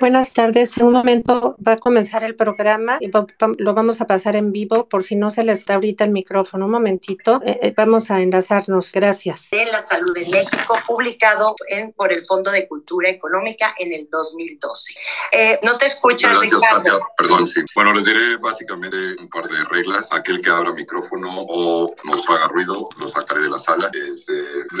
Buenas tardes. En un momento va a comenzar el programa y lo vamos a pasar en vivo por si no se les da ahorita el micrófono. Un momentito. Eh, eh, vamos a enlazarnos. Gracias. De la salud en México, publicado en, por el Fondo de Cultura Económica en el 2012. Eh, no te escuchas, Gracias, Katia. Perdón, sí. Bueno, les diré básicamente un par de reglas. Aquel que abra micrófono o nos haga ruido, lo sacaré de la sala.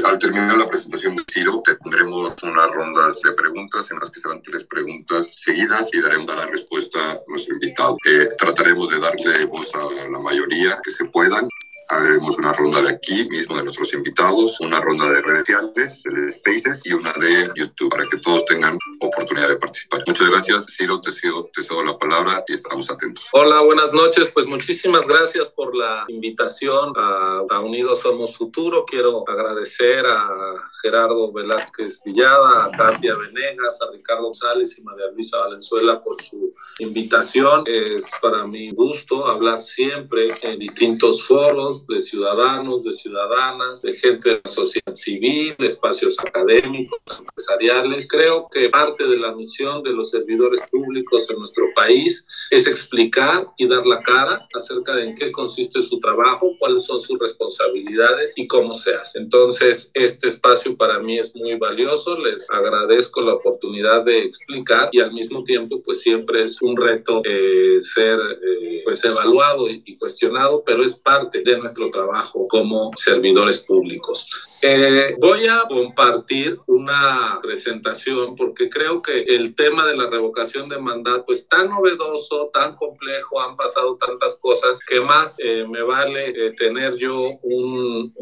al terminar la presentación de Ciro, tendremos una ronda de preguntas en las que serán tres preguntas seguidas y daremos la respuesta a nuestro invitado. Eh, trataremos de darle voz a la mayoría que se puedan haremos una ronda de aquí mismo de nuestros invitados, una ronda de redes sociales, de Spaces y una de YouTube para que todos tengan oportunidad de participar. Muchas gracias, Ciro, te cedo, te cedo la palabra y estamos atentos. Hola, buenas noches. Pues muchísimas gracias por la invitación a, Unidos Somos Futuro. Quiero agradecer a Gerardo Velázquez Villada, a Katia Venegas, a Ricardo González y María Luisa Valenzuela por su invitación. Es para mí gusto hablar siempre en distintos foros de ciudadanos, de ciudadanas, de gente de la sociedad civil, de espacios académicos, empresariales. Creo que parte de la misión de los servidores públicos en nuestro país es explicar y dar la cara acerca de en qué consiste su trabajo, cuáles son sus responsabilidades y cómo se hace. Entonces, este espacio para mí es muy valioso. Les agradezco la oportunidad de explicar y al mismo tiempo, pues siempre es un reto eh, ser eh, pues evaluado y, y cuestionado, pero es parte de nuestra nuestro trabajo como servidores públicos. Eh, voy a compartir una presentación porque creo que el tema de la revocación de mandato es tan novedoso, tan complejo, han pasado tantas cosas que más eh, me vale eh, tener yo un,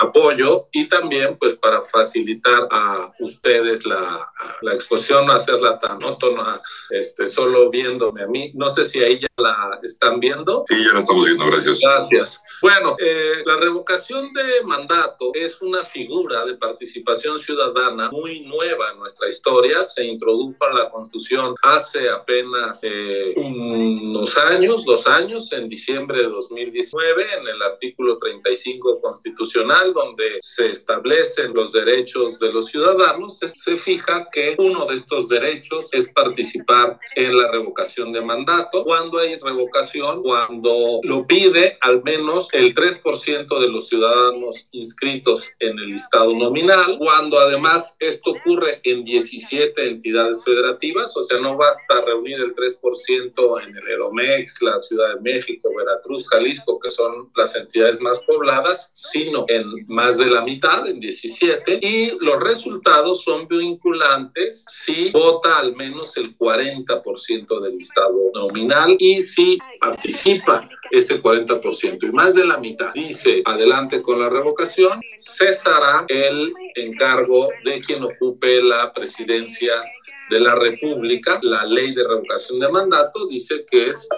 apoyo y también pues para facilitar a ustedes la, la exposición, no hacerla tan monótona, este, solo viéndome a mí. No sé si ahí ya la están viendo. Sí, ya la estamos viendo, gracias. Gracias. Bueno, la revocación de mandato es una figura de participación ciudadana muy nueva en nuestra historia. Se introdujo a la Constitución hace apenas eh, unos años, dos años, en diciembre de 2019, en el artículo 35 constitucional, donde se establecen los derechos de los ciudadanos, se, se fija que uno de estos derechos es participar en la revocación de mandato. Cuando hay revocación, cuando lo pide al menos el 3% de los ciudadanos inscritos en el listado nominal, cuando además esto ocurre en 17 entidades federativas, o sea, no basta reunir el 3% en el Edomex, la Ciudad de México, Veracruz, Jalisco, que son las entidades más pobladas, sino en más de la mitad, en 17, y los resultados son vinculantes si vota al menos el 40% del listado nominal y si participa ese 40% y más de la mitad. Dice adelante con la revocación, cesará el encargo de quien ocupe la presidencia de la República, la ley de revocación de mandato dice que es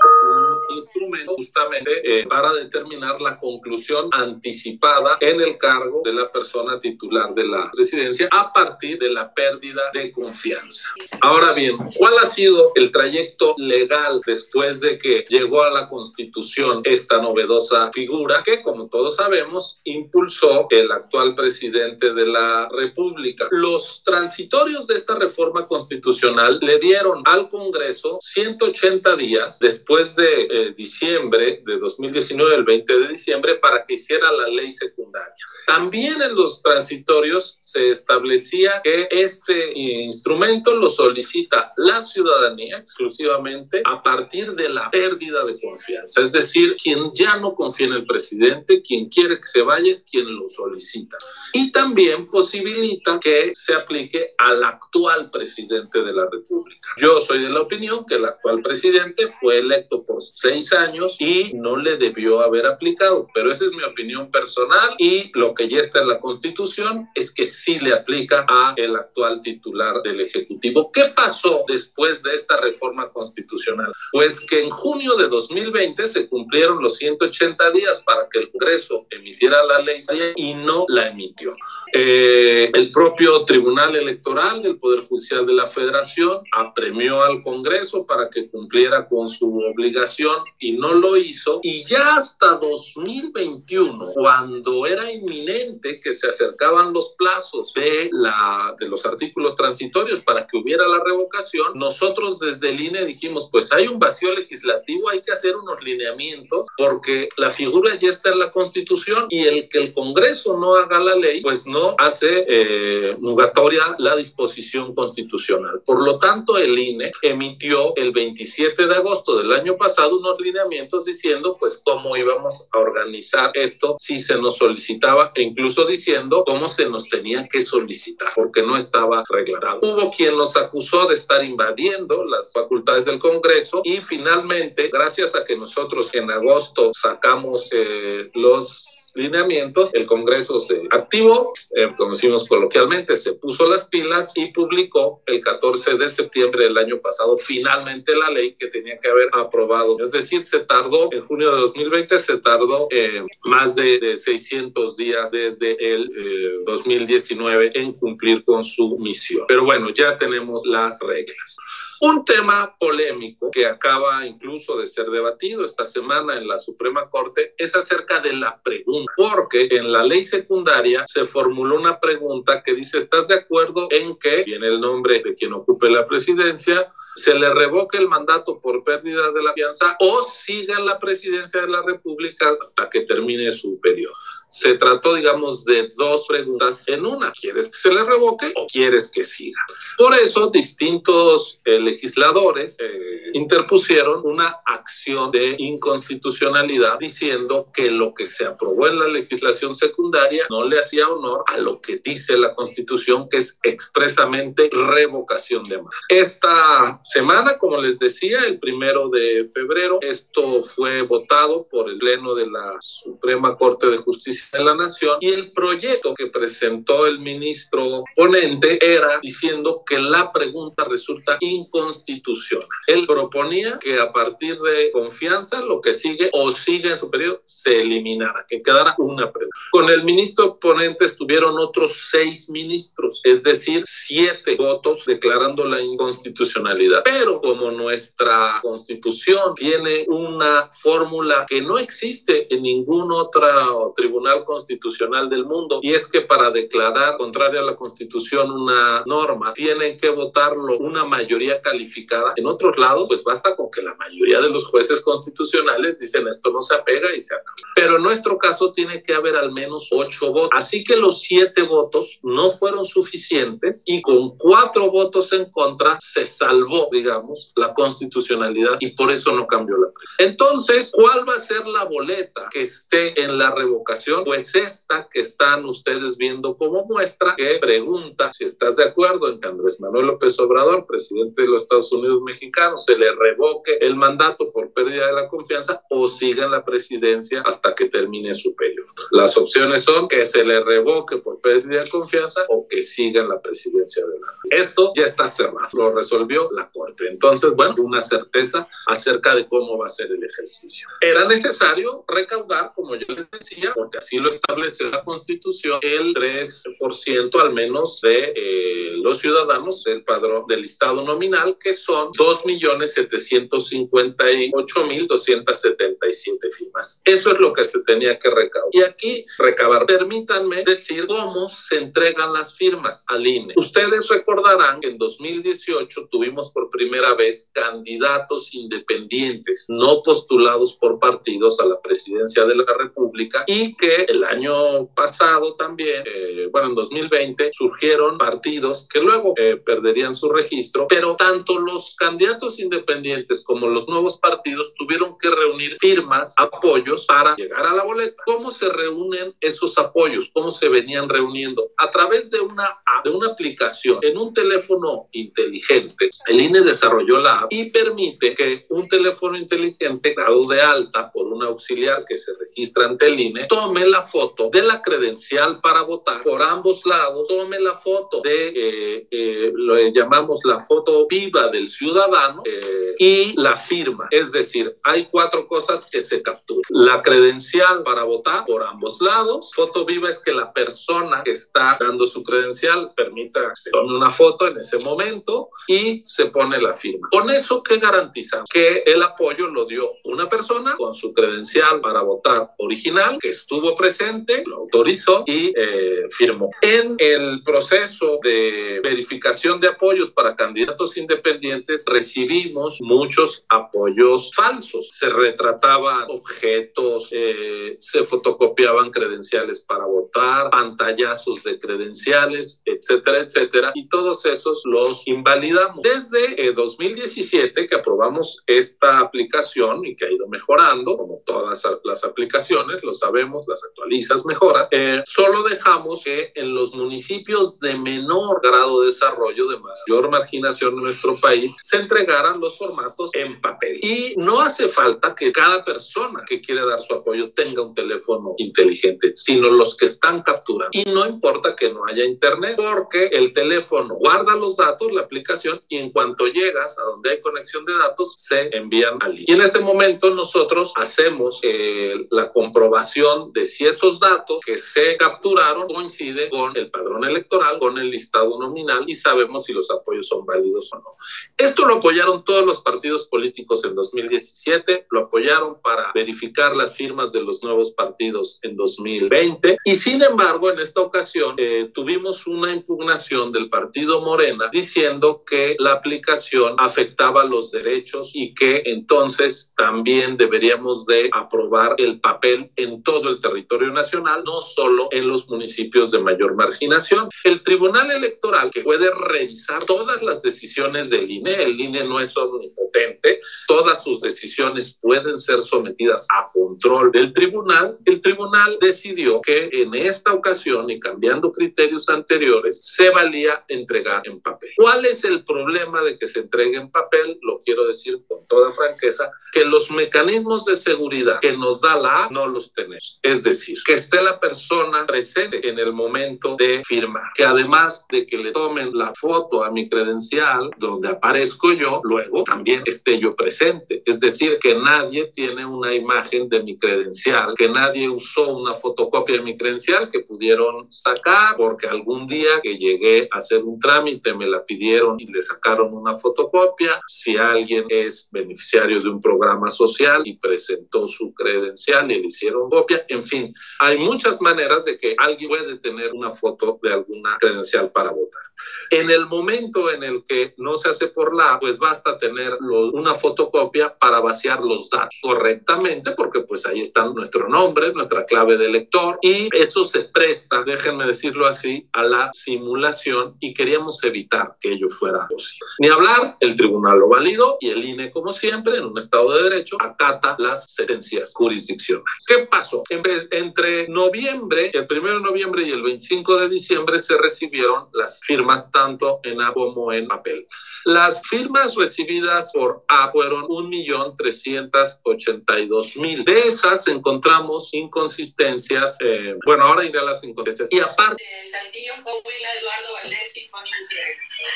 un instrumento justamente eh, para determinar la conclusión anticipada en el cargo de la persona titular de la presidencia a partir de la pérdida de confianza. Ahora bien, ¿cuál ha sido el trayecto legal después de que llegó a la Constitución esta novedosa figura que, como todos sabemos, impulsó el actual presidente de la República? Los transitorios de esta reforma constitucional Constitucional le dieron al Congreso 180 días después de eh, diciembre de 2019, el 20 de diciembre, para que hiciera la ley secundaria. También en los transitorios se establecía que este instrumento lo solicita la ciudadanía exclusivamente a partir de la pérdida de confianza. Es decir, quien ya no confía en el presidente, quien quiere que se vaya es quien lo solicita. Y también posibilita que se aplique al actual presidente de la República. Yo soy de la opinión que el actual presidente fue electo por seis años y no le debió haber aplicado, pero esa es mi opinión personal y lo que ya está en la Constitución es que sí le aplica a el actual titular del Ejecutivo. ¿Qué pasó después de esta reforma constitucional? Pues que en junio de 2020 se cumplieron los 180 días para que el Congreso emitiera la ley y no la emitió. Eh, el propio Tribunal Electoral del Poder Judicial de la Federación federación apremió al Congreso para que cumpliera con su obligación y no lo hizo. Y ya hasta 2021, cuando era inminente que se acercaban los plazos de, la, de los artículos transitorios para que hubiera la revocación, nosotros desde el INE dijimos, pues hay un vacío legislativo, hay que hacer unos lineamientos porque la figura ya está en la Constitución y el que el Congreso no haga la ley, pues no hace eh, nugatoria la disposición constitucional. Por lo tanto, el INE emitió el 27 de agosto del año pasado unos lineamientos diciendo pues cómo íbamos a organizar esto si se nos solicitaba e incluso diciendo cómo se nos tenía que solicitar porque no estaba reglamentado. Hubo quien nos acusó de estar invadiendo las facultades del Congreso y finalmente, gracias a que nosotros en agosto sacamos eh, los lineamientos, el Congreso se activó, eh, como decimos coloquialmente, se puso las pilas y publicó el 14 de septiembre del año pasado finalmente la ley que tenía que haber aprobado. Es decir, se tardó, en junio de 2020 se tardó eh, más de, de, 600 días desde el 2019 eh, en cumplir con su misión. Pero bueno, ya tenemos las reglas. Un tema polémico que acaba incluso de ser debatido esta semana en la Suprema Corte es acerca de la pregunta, porque en la ley secundaria se formuló una pregunta que dice, ¿estás de acuerdo en que, viene el nombre de quien ocupe la presidencia, se le revoque el mandato por pérdida de la fianza o siga en la presidencia de la República hasta que termine su periodo? Se trató, digamos, de dos preguntas en una. ¿Quieres que se le revoque o quieres que siga? Por eso, distintos eh, legisladores eh, interpusieron una acción de inconstitucionalidad diciendo que lo que se aprobó en la legislación secundaria no le hacía honor a lo que dice la Constitución, que es expresamente revocación de mandato. Esta semana, como les decía, el primero de febrero, esto fue votado por el Pleno de la Suprema Corte de Justicia en la Nación y el proyecto que presentó el ministro ponente era diciendo que la pregunta resulta inconstitucional. Él proponía que a partir de confianza lo que sigue o sigue en su periodo se eliminara, que quedara una pregunta. Con el ministro ponente estuvieron otros seis ministros, es decir, siete votos declarando la inconstitucionalidad. Pero como nuestra constitución tiene una fórmula que no existe en ningún otro tribunal Constitucional del mundo y es que para declarar contraria a la Constitución una norma tienen que votarlo una mayoría calificada. En otros lados, pues basta con que la mayoría de los jueces constitucionales dicen esto no se apega y se acaba. Pero en nuestro caso tiene que haber al menos ocho votos. Así que los siete votos no fueron suficientes y con cuatro votos en contra se salvó, digamos, la constitucionalidad y por eso no cambió la. Entonces, ¿cuál va a ser la boleta que esté en la revocación? Pues esta que están ustedes viendo como muestra, que pregunta si estás de acuerdo en que Andrés Manuel López Obrador, presidente de los Estados Unidos mexicanos, se le revoque el mandato por pérdida de la confianza o siga en la presidencia hasta que termine su periodo. Las opciones son que se le revoque por pérdida de confianza o que siga en la presidencia de la Esto ya está cerrado, lo resolvió la Corte. Entonces, bueno, una certeza acerca de cómo va a ser el ejercicio. Era necesario recaudar, como yo les decía, porque así lo establece la Constitución, el 3% al menos de eh, los ciudadanos del padrón del listado nominal, que son 2.758.277 firmas. Eso es lo que se tenía que recaudar. Y aquí recabar, permítanme decir cómo se entregan las firmas al INE. Ustedes recordarán que en 2018 tuvimos por primera vez candidatos independientes, no postulados por partidos a la presidencia de la República y que el año pasado también, eh, bueno, en 2020, surgieron partidos que luego eh, perderían su registro, pero tanto los candidatos independientes como los nuevos partidos tuvieron que reunir firmas, apoyos para llegar a la boleta. ¿Cómo se reúnen esos apoyos? ¿Cómo se venían reuniendo? A través de una, de una aplicación en un teléfono inteligente. El INE desarrolló la app y permite que un teléfono inteligente dado de alta por un auxiliar que se registra ante el INE tome la foto de la credencial para votar por ambos lados, tome la foto de eh, eh, lo llamamos la foto viva del ciudadano eh, y la firma. Es decir, hay cuatro cosas que se capturan. La credencial para votar por ambos lados. Foto viva es que la persona que está dando su credencial permita que se tome una foto en ese momento y se pone la firma. Con eso, ¿qué garantiza? Que el apoyo lo dio una persona con su credencial para votar original, que estuvo presente, lo autorizó y eh, firmó. En el proceso de verificación de apoyos para candidatos independientes recibimos muchos apoyos falsos. Se retrataban objetos, eh, se fotocopiaban credenciales para votar, pantallazos de credenciales, etcétera, etcétera. Y todos esos los invalidamos. Desde 2017 eh, que aprobamos esta aplicación y que ha ido mejorando, como todas las aplicaciones, lo sabemos, las actualizas, mejoras, eh, solo dejamos que en los municipios de menor grado de desarrollo, de mayor marginación en nuestro país, se entregaran los formatos en papel. Y no hace falta que cada persona que quiere dar su apoyo tenga un teléfono inteligente, sino los que están capturando. Y no importa que no haya internet, porque el teléfono guarda los datos, la aplicación, y en cuanto llegas a donde hay conexión de datos, se envían al Y en ese momento nosotros hacemos eh, la comprobación de si esos datos que se capturaron coinciden con el padrón electoral, con el listado nominal y sabemos si los apoyos son válidos o no. Esto lo apoyaron todos los partidos políticos en 2017, lo apoyaron para verificar las firmas de los nuevos partidos en 2020 y sin embargo en esta ocasión eh, tuvimos una impugnación del partido Morena diciendo que la aplicación afectaba los derechos y que entonces también deberíamos de aprobar el papel en todo el territorio nacional, no solo en los municipios de mayor marginación. El Tribunal Electoral, que puede revisar todas las decisiones del INE, el INE no es omnipotente, todas sus decisiones pueden ser sometidas a control del tribunal, el tribunal decidió que en esta ocasión y cambiando criterios anteriores, se valía entregar en papel. ¿Cuál es el problema de que se entregue en papel? Lo quiero decir con toda franqueza, que los mecanismos de seguridad que nos da la no los tenemos. Es decir, que esté la persona presente en el momento de firmar, que además de que le tomen la foto a mi credencial donde aparezco yo, luego también esté yo presente. Es decir, que nadie tiene una imagen de mi credencial, que nadie usó una fotocopia de mi credencial que pudieron sacar porque algún día que llegué a hacer un trámite me la pidieron y le sacaron una fotocopia. Si alguien es beneficiario de un programa social y presentó su credencial y le hicieron copia, en fin, hay muchas maneras de que alguien puede tener una foto de alguna credencial para votar. En el momento en el que no se hace por la, pues basta tener una fotocopia para vaciar los datos correctamente, porque pues ahí están nuestro nombre, nuestra clave de lector, y eso se presta, déjenme decirlo así, a la simulación y queríamos evitar que ello fuera posible. Ni hablar, el tribunal lo validó y el INE, como siempre, en un Estado de Derecho, acata las sentencias jurisdiccionales. ¿Qué pasó? Entre noviembre, el 1 de noviembre y el 25 de diciembre se recibieron las firmas tanto en A como en papel. Las firmas recibidas por A fueron 1.382.000. De esas encontramos inconsistencias, eh, bueno, ahora iré a las inconsistencias. Y aparte... Saltillo, Coahuila, Eduardo Valdés y Juan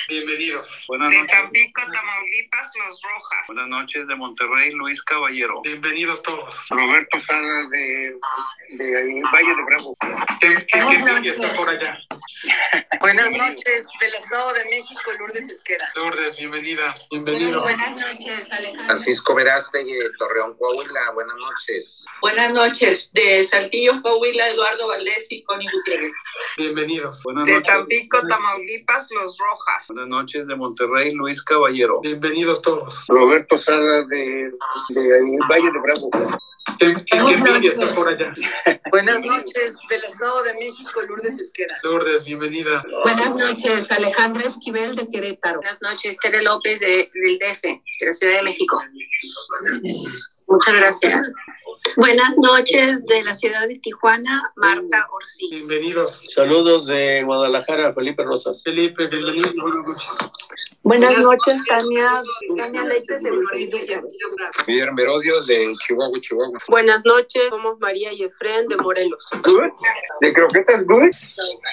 Bienvenidos. Buenas de Tampico, Tamaulipas, Los Rojas. Buenas noches de Monterrey, Luis Caballero. Bienvenidos todos. Roberto Sala de, de Valle de Bravo. ¿Qué, qué, qué está por allá? Buenas noches del Estado de México, Lourdes Esquera. Lourdes, bienvenida. Bienvenido. Buenas noches, Alejandro. Francisco Verástegui de Torreón, Coahuila. Buenas noches. Buenas noches de Saltillo, Coahuila, Eduardo Valdés y Connie Gutiérrez. Bienvenidos. Buenas De noches. Tampico, Tamaulipas, Los Rojas. Buenas noches de Monterrey, Luis Caballero. Bienvenidos todos. Roberto Sala de, de Valle de Bravo. ¿Qué, qué, qué está por allá? Buenas noches del Estado de México, Lourdes Esquera. Lourdes, bienvenida. Buenas noches, Alejandra Esquivel de Querétaro. Buenas noches, Tere López de, del DF, de la Ciudad de México. Muchas gracias. Buenas noches de la ciudad de Tijuana, Marta Orsi. Bienvenidos. Saludos de Guadalajara, Felipe Rosas. Felipe, bienvenido. Buenas noches. Buenas noches, Tania. Tania Leites de Huizquilucan. Miguel Merodio de Chihuahua, Chihuahua. Buenas noches, somos María y Efren de Morelos. Good. ¿De croquetas good?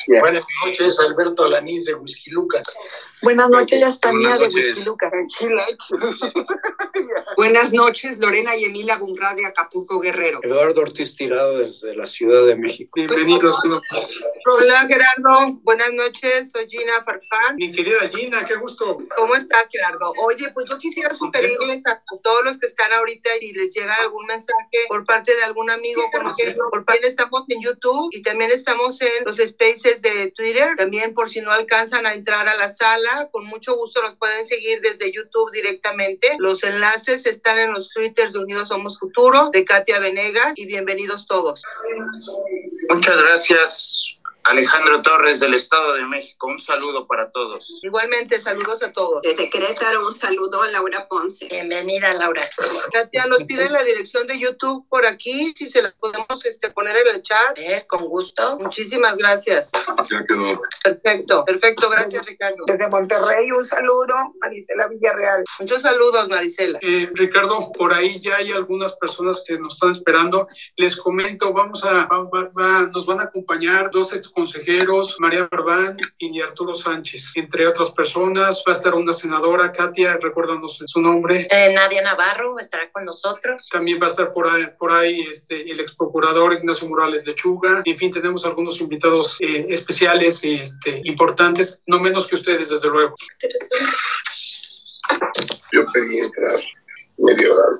Yeah. Buenas noches, Alberto Alanís de Huizquilucan. Buenas noches, Tania de Huizquilucan. Buenas noches, Lorena y Emilia Bunra de Acapulco, Guerrero. Eduardo Ortiz Tirado desde la Ciudad de México. Bienvenidos. Hola Gerardo, buenas noches, soy Gina Farfán. Mi querida Gina, qué gusto. ¿Cómo estás Gerardo? Oye, pues yo quisiera sugerirles a todos los que están ahorita si les llega algún mensaje por parte de algún amigo conocido, por parte estamos en YouTube y también estamos en los spaces de Twitter, también por si no alcanzan a entrar a la sala, con mucho gusto los pueden seguir desde YouTube directamente. Los enlaces están en los Twitters de Unidos Somos Futuro, de Katia Venegas y bienvenidos todos. Muchas gracias. Alejandro Torres del Estado de México, un saludo para todos. Igualmente, saludos a todos. Desde Querétaro, un saludo a Laura Ponce. Bienvenida, Laura. Katia, nos piden la dirección de YouTube por aquí, si se la podemos este, poner en el chat. Eh, con gusto. Muchísimas gracias. Ya quedó. Perfecto, perfecto, gracias Ricardo. Desde Monterrey, un saludo, Marisela Villarreal. Muchos saludos, Marisela. Eh, Ricardo, por ahí ya hay algunas personas que nos están esperando. Les comento, vamos a, va, va, nos van a acompañar dos ex consejeros, María Barbán y Arturo Sánchez, entre otras personas. Va a estar una senadora, Katia, recuérdanos su nombre. Eh, Nadia Navarro estará con nosotros. También va a estar por ahí, por ahí este, el ex procurador Ignacio Morales de Chuga. En fin, tenemos algunos invitados eh, especiales este, importantes, no menos que ustedes, desde luego. Yo pedí entrar medio raro.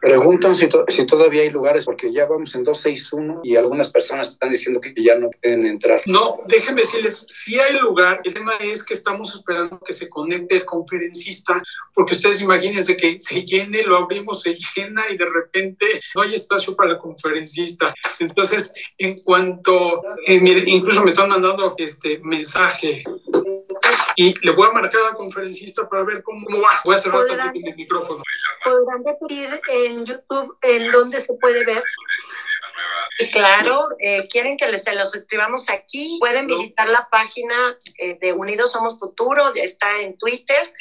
Preguntan si, to si, todavía hay lugares, porque ya vamos en 261 y algunas personas están diciendo que ya no pueden entrar. No, déjenme decirles, si hay lugar, el tema es que estamos esperando que se conecte el conferencista, porque ustedes imagínense que se llene, lo abrimos, se llena y de repente no hay espacio para el conferencista. Entonces, en cuanto, eh, incluso me están mandando este mensaje y le voy a marcar al conferencista para ver cómo va. Voy a cerrar ¿Podrán, el micrófono. ¿Podrán repetir en YouTube en dónde se puede ver? Claro, eh, quieren que les, se los escribamos aquí. Pueden visitar la página eh, de Unidos Somos Futuro, ya está en Twitter.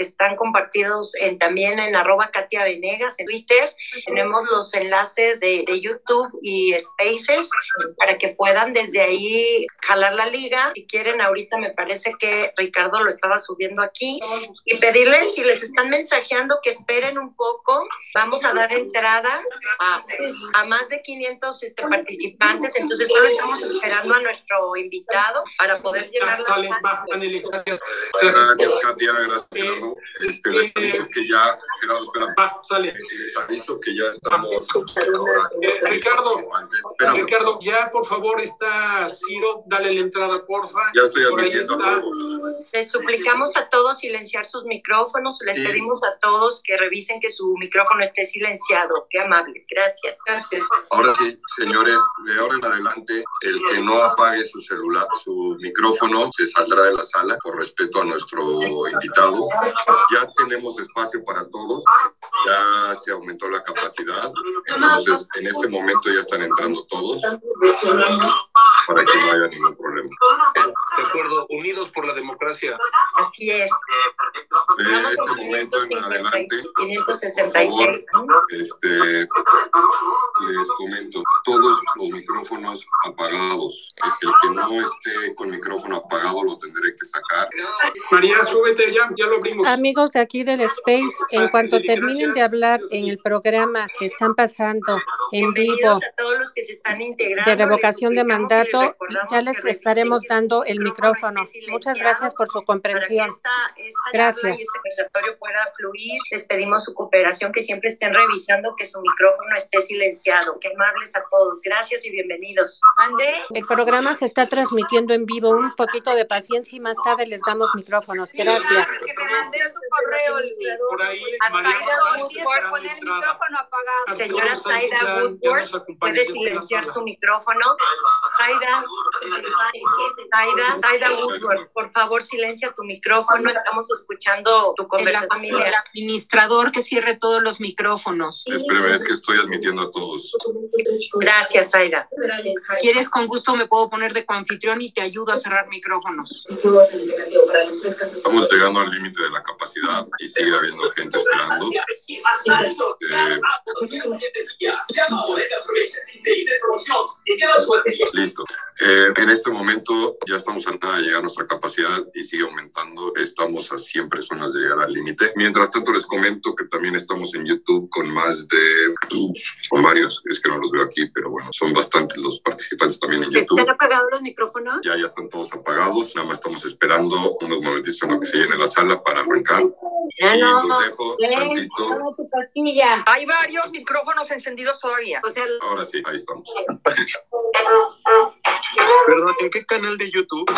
Están compartidos en, también en arroba Katia Venegas en Twitter. Tenemos los enlaces de, de, YouTube y Spaces para que puedan desde ahí jalar la liga. Si quieren, ahorita me parece que Ricardo lo estaba subiendo aquí. Y pedirles, si les están mensajeando, que esperen un poco. Vamos a dar entrada a, a más de 500 este, participantes. Entonces, solo estamos esperando a nuestro invitado para poder llegar gracias. Gracias, Katia, gracias, Este, les aviso que ya, Gerardo, espera. Va, sale. Les aviso que ya estamos ahora. Eh, Ricardo, Espérame. Ricardo, ya por favor está Ciro, dale la entrada, porfa. Ya estoy admitiendo está. a todos. Les suplicamos a todos silenciar sus micrófonos. Les Sí. pedimos a todos que revisen que su micrófono esté silenciado. Qué amables. Gracias. Gracias. Ahora sí, señores, de ahora en adelante, el que no apague su celular, su micrófono, se saldrá de la sala por respeto a nuestro invitado. Ya tenemos espacio para todos, ya se aumentó la capacidad, entonces en este momento ya están entrando todos para que no haya ningún problema. De acuerdo, unidos por la democracia. Así es. De este momento en adelante, por 566. favor, este, les comento, todos los micrófonos apagados. El que no esté con micrófono apagado lo tendré que sacar. María, súbete ya, ya lo abrimos. Amigos de aquí del Space, en cuanto terminen de hablar en el programa que están pasando en vivo que de revocación de mandato, ya les que estaremos revisen dando el que micrófono. Muchas gracias por su que comprensión. Gracias. este conversatorio pueda fluir, les pedimos su cooperación, que siempre estén revisando que su micrófono esté silenciado. Qué amables a todos. Gracias y bienvenidos. El programa se está transmitiendo en vivo. Un poquito de paciencia y más tarde les damos micrófonos. Gracias. Que mandé tu correo, Luis. Por ahí, María, Zaida Woodward, esperando poner el entrada. micrófono apagado. Señora Zaida Woodward, puede silenciar su micrófono. Aida, Aida, Aida Woodward, por favor silencia tu micrófono, estamos escuchando tu conversación familiar. El administrador que cierre todos los micrófonos. Espérame, es que estoy admitiendo a todos. Gracias, Aida. ¿Quieres con gusto me puedo poner de coanfitrión y te ayudo a cerrar micrófonos? Estamos llegando al límite de la capacidad y sigue habiendo gente esperando. Este, listo. Eh, en este momento ya estamos a nada de llegar a nuestra capacidad y sigue aumentando. Estamos a 100 personas de llegar al límite. Mientras tanto, les comento que también estamos en YouTube con más de, con varios, es que no los veo aquí, pero bueno, son bastantes los participantes también en YouTube. ¿Están apagados los micrófonos? Ya, ya están todos apagados. Nada más estamos esperando unos momentitos en lo que se llene la sala para arrancar. Ya y no, los dejo tantito. tu pastilla. Hay varios micrófonos encendidos todavía. O sea, Ahora sí, ahí estamos. Perdón, ¿en qué canal de YouTube?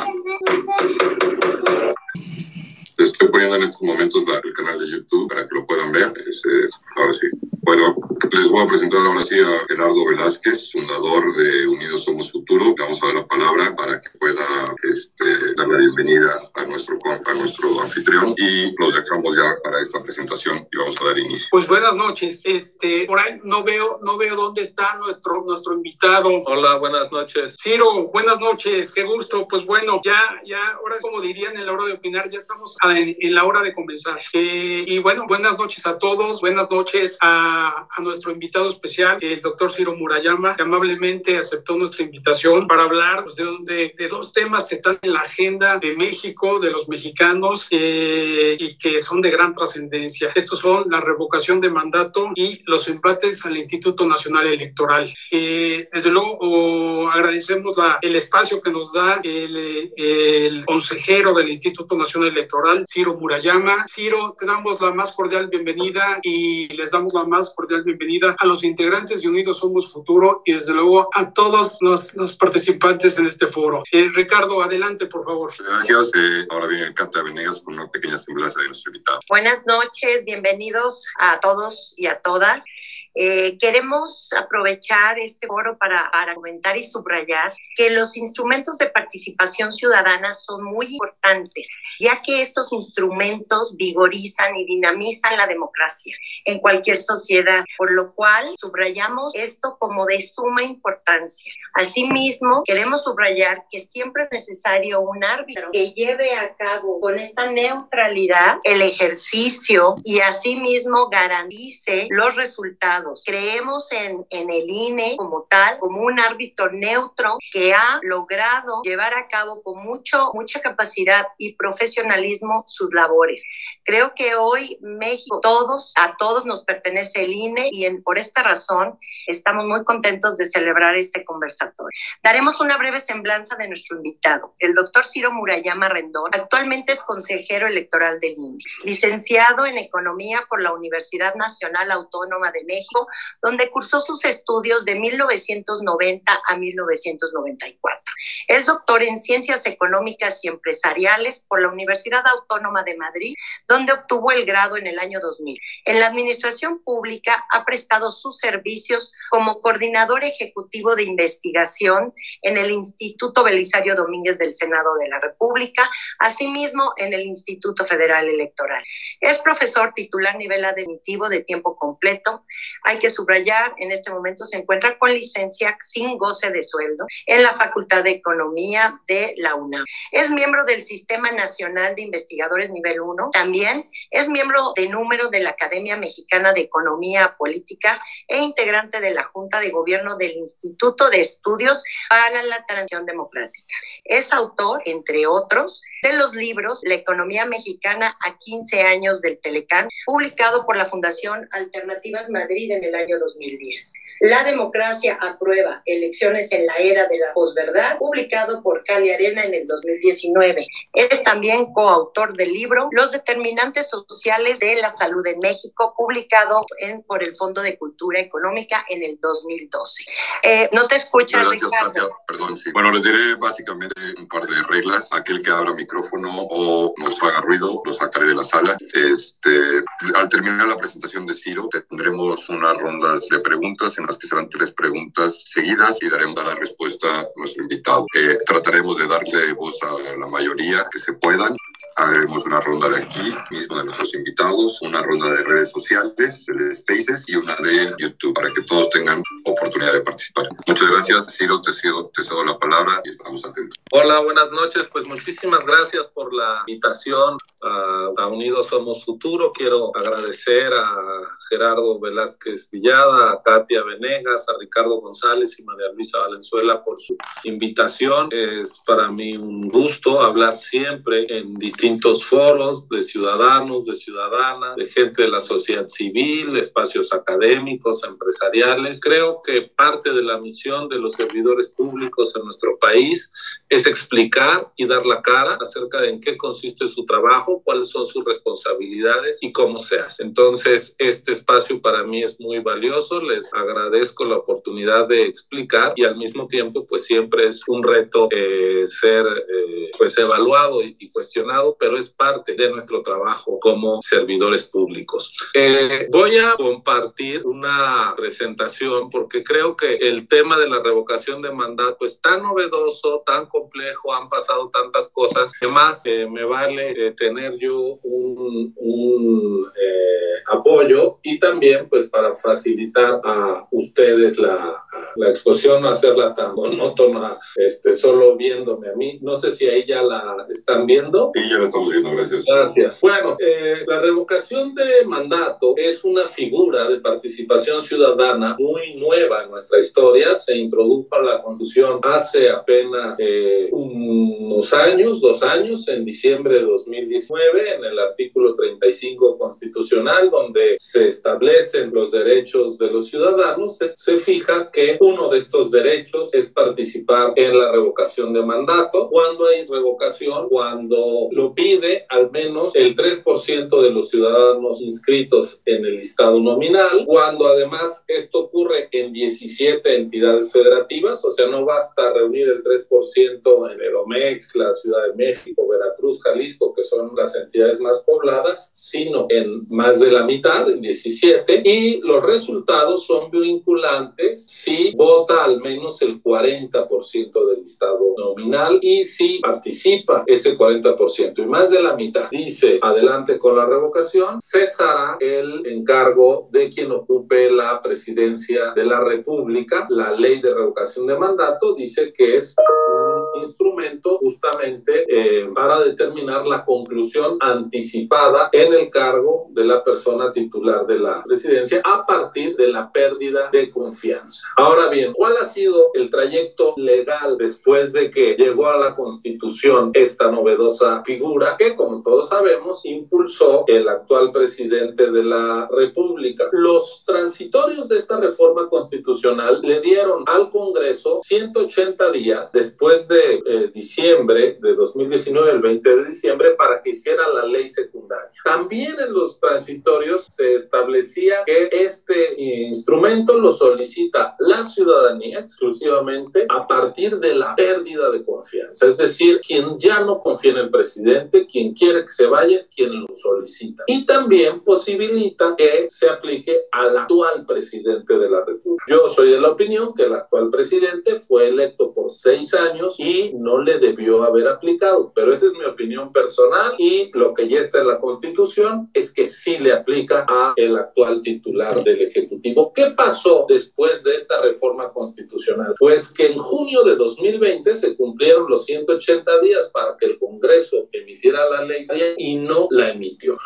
Les estoy poniendo en estos momentos la- el canal de YouTube para que lo puedan ver. Es, eh, ahora sí. Bueno, les voy a presentar ahora sí a Gerardo Velázquez, fundador de Unidos Somos Futuro. Vamos a dar la palabra para que pueda este, dar la bienvenida a nuestro, a nuestro anfitrión y los dejamos ya para esta presentación y vamos a dar inicio. Pues buenas noches. Este, por ahí no veo, no veo dónde está nuestro, nuestro invitado. Hola, buenas noches. Ciro, buenas noches, qué gusto. Pues bueno, ya, ya, ahora como dirían en la hora de opinar, ya estamos a- en la hora de comenzar. Eh, y bueno, buenas noches a todos, buenas noches a, a nuestro invitado especial, el doctor Ciro Murayama, que amablemente aceptó nuestra invitación para hablar pues, de, de- de dos temas que están en la agenda de México, de los mexicanos, eh, y que son de gran trascendencia. Estos son la revocación de mandato y los empates al Instituto Nacional Electoral. Eh, desde luego, oh, agradecemos la- el espacio que nos da el, el consejero del Instituto Nacional Electoral, Ciro Murayama. Ciro, te damos la más cordial bienvenida y les damos la más cordial bienvenida a los integrantes de Unidos Somos Futuro y desde luego a todos los, los participantes en este foro. Eh, Ricardo, adelante, por favor. Gracias. Eh, ahora viene Cata Venegas con una pequeña semblanza de nuestro invitado. Buenas noches, bienvenidos a todos y a todas. Eh, queremos aprovechar este foro para, para comentar y subrayar que los instrumentos de participación ciudadana son muy importantes, ya que estos instrumentos vigorizan y dinamizan la democracia en cualquier sociedad, por lo cual subrayamos esto como de suma importancia. Asimismo, queremos subrayar que siempre es necesario un árbitro que lleve a cabo con esta neutralidad el ejercicio y asimismo garantice los resultados. Creemos en, en el INE como tal, como un árbitro neutro que ha logrado llevar a cabo con mucho, mucha capacidad y profesionalismo sus labores. Creo que hoy México, todos, a todos nos pertenece el INE y en- por esta razón estamos muy contentos de celebrar este conversatorio. Daremos una breve semblanza de nuestro invitado, el doctor Ciro Murayama Rendón. Actualmente es consejero electoral del INE, licenciado en Economía por la Universidad Nacional Autónoma de México, donde cursó sus estudios de 1990 a 1994. Es doctor en Ciencias Económicas y Empresariales por la Universidad Autónoma de Madrid, donde obtuvo el grado en el año 2000. En la administración pública ha prestado sus servicios como coordinador ejecutivo de investigación en el Instituto Belisario Domínguez del Senado de la República, asimismo en el Instituto Federal Electoral. Es profesor titular nivel admitivo de tiempo completo. Hay que subrayar, en este momento se encuentra con licencia sin goce de sueldo en la Facultad de Economía de la UNAM. Es miembro del Sistema Nacional de Investigadores Nivel 1. También es miembro de número de la Academia Mexicana de Economía Política e integrante de la Junta de Gobierno del Instituto de Estudios para la Transición Democrática. Es autor, entre otros, de los libros La economía mexicana a 15 años del Telecán, publicado por la Fundación Alternativas Madrid en el año 2010. La democracia aprueba elecciones en la era de la posverdad, publicado por Cali Arena en el 2019. Es también coautor del libro Los determinantes sociales de la salud en México, publicado en, por el Fondo de Cultura Económica en el 2012. Eh, no te escuchas, Gracias, Ricardo. Perdón, sí. Bueno, les diré básicamente un par de reglas. Aquel que abra micrófono o nos haga ruido, lo sacaré de la sala. Este, al terminar la presentación de Ciro, tendremos unas rondas de preguntas en las que serán tres preguntas seguidas y daremos la respuesta a nuestro invitado. Trataremos de darle voz a la mayoría que se puedan haremos una ronda de aquí mismo de nuestros invitados, una ronda de redes sociales, de Spaces y una de YouTube para que todos tengan oportunidad de participar. Muchas gracias, Ciro, te cedo, te cedo la palabra y estamos atentos. Hola, buenas noches. Pues muchísimas gracias por la invitación a, Unidos Somos Futuro. Quiero agradecer a Gerardo Velázquez Villada, a Katia Venegas, a Ricardo González y María Luisa Valenzuela por su invitación. Es para mí un gusto hablar siempre en distintos foros de ciudadanos, de ciudadanas, de gente de la sociedad civil, espacios académicos, empresariales. Creo que parte de la misión de los servidores públicos en nuestro país es explicar y dar la cara acerca de en qué consiste su trabajo, cuáles son sus responsabilidades y cómo se hace. Entonces, este espacio para mí es muy valioso. Les agradezco la oportunidad de explicar y al mismo tiempo, pues siempre es un reto eh, ser eh, pues evaluado y, y, cuestionado, pero es parte de nuestro trabajo como servidores públicos. Eh, voy a compartir una presentación porque creo que el tema de la revocación de mandato es tan novedoso, tan complejo, han pasado tantas cosas, que más me vale tener yo un, un apoyo y también pues para facilitar a ustedes la, la exposición, no hacerla tan monótona, este, solo viéndome a mí. No sé si ahí ya la están viendo. Sí, ya la estamos viendo, gracias. Gracias. Bueno, eh, la revocación de mandato es una figura de participación ciudadana muy nueva en nuestra historia. Se introdujo a la Constitución hace apenas eh, unos años, dos años, en diciembre de 2019, en el artículo 35 constitucional, donde se establecen los derechos de los ciudadanos, se, se fija que uno de estos derechos es participar en la revocación de mandato. Cuando hay revocación, cuando lo pide al menos el 3% de los ciudadanos inscritos en el listado nominal, cuando además esto ocurre en 17 entidades federativas, o sea, no basta reunir el 3% en el OMEX, la Ciudad de México, Veracruz, Jalisco, que son las entidades más pobladas, sino en más de la mitad, en 17, y los resultados son vinculantes si vota al menos el 40% del listado nominal y si participa ese 40% y más de la mitad dice adelante con la revocación, cesará el encargo de quien ocupe la presidencia de la República. La ley de revocación de mandato dice que es un instrumento justamente eh, para determinar la conclusión anticipada en el cargo de la persona titular de la presidencia a partir de la pérdida de confianza. Ahora bien, ¿cuál ha sido el trayecto legal después de que llegó a la Constitución esta novedosa figura que, como todos sabemos, impulsó el actual presidente de la República? Los transitorios de esta reforma constitucional le dieron al Congreso 180 días después de eh, diciembre de 2019, el 20 de diciembre, para que hiciera la ley secundaria. También en los transitorios se establecía que este instrumento lo solicita la ciudadanía exclusivamente a partir de la pérdida de confianza. Es decir, quien ya no confía en el presidente, quien quiere que se vaya es quien lo solicita. Y también posibilita que se aplique al actual presidente de la República. Yo soy de la opinión que el actual presidente fue electo por seis años y no le debió haber aplicado, pero esa es mi opinión personal y lo que ya está en la Constitución es que sí le aplica a el actual titular del Ejecutivo. ¿Qué pasó después de esta reforma constitucional? Pues que en junio de 2020 se cumplieron los 180 días para que el Congreso emitiera la ley y no la emitió.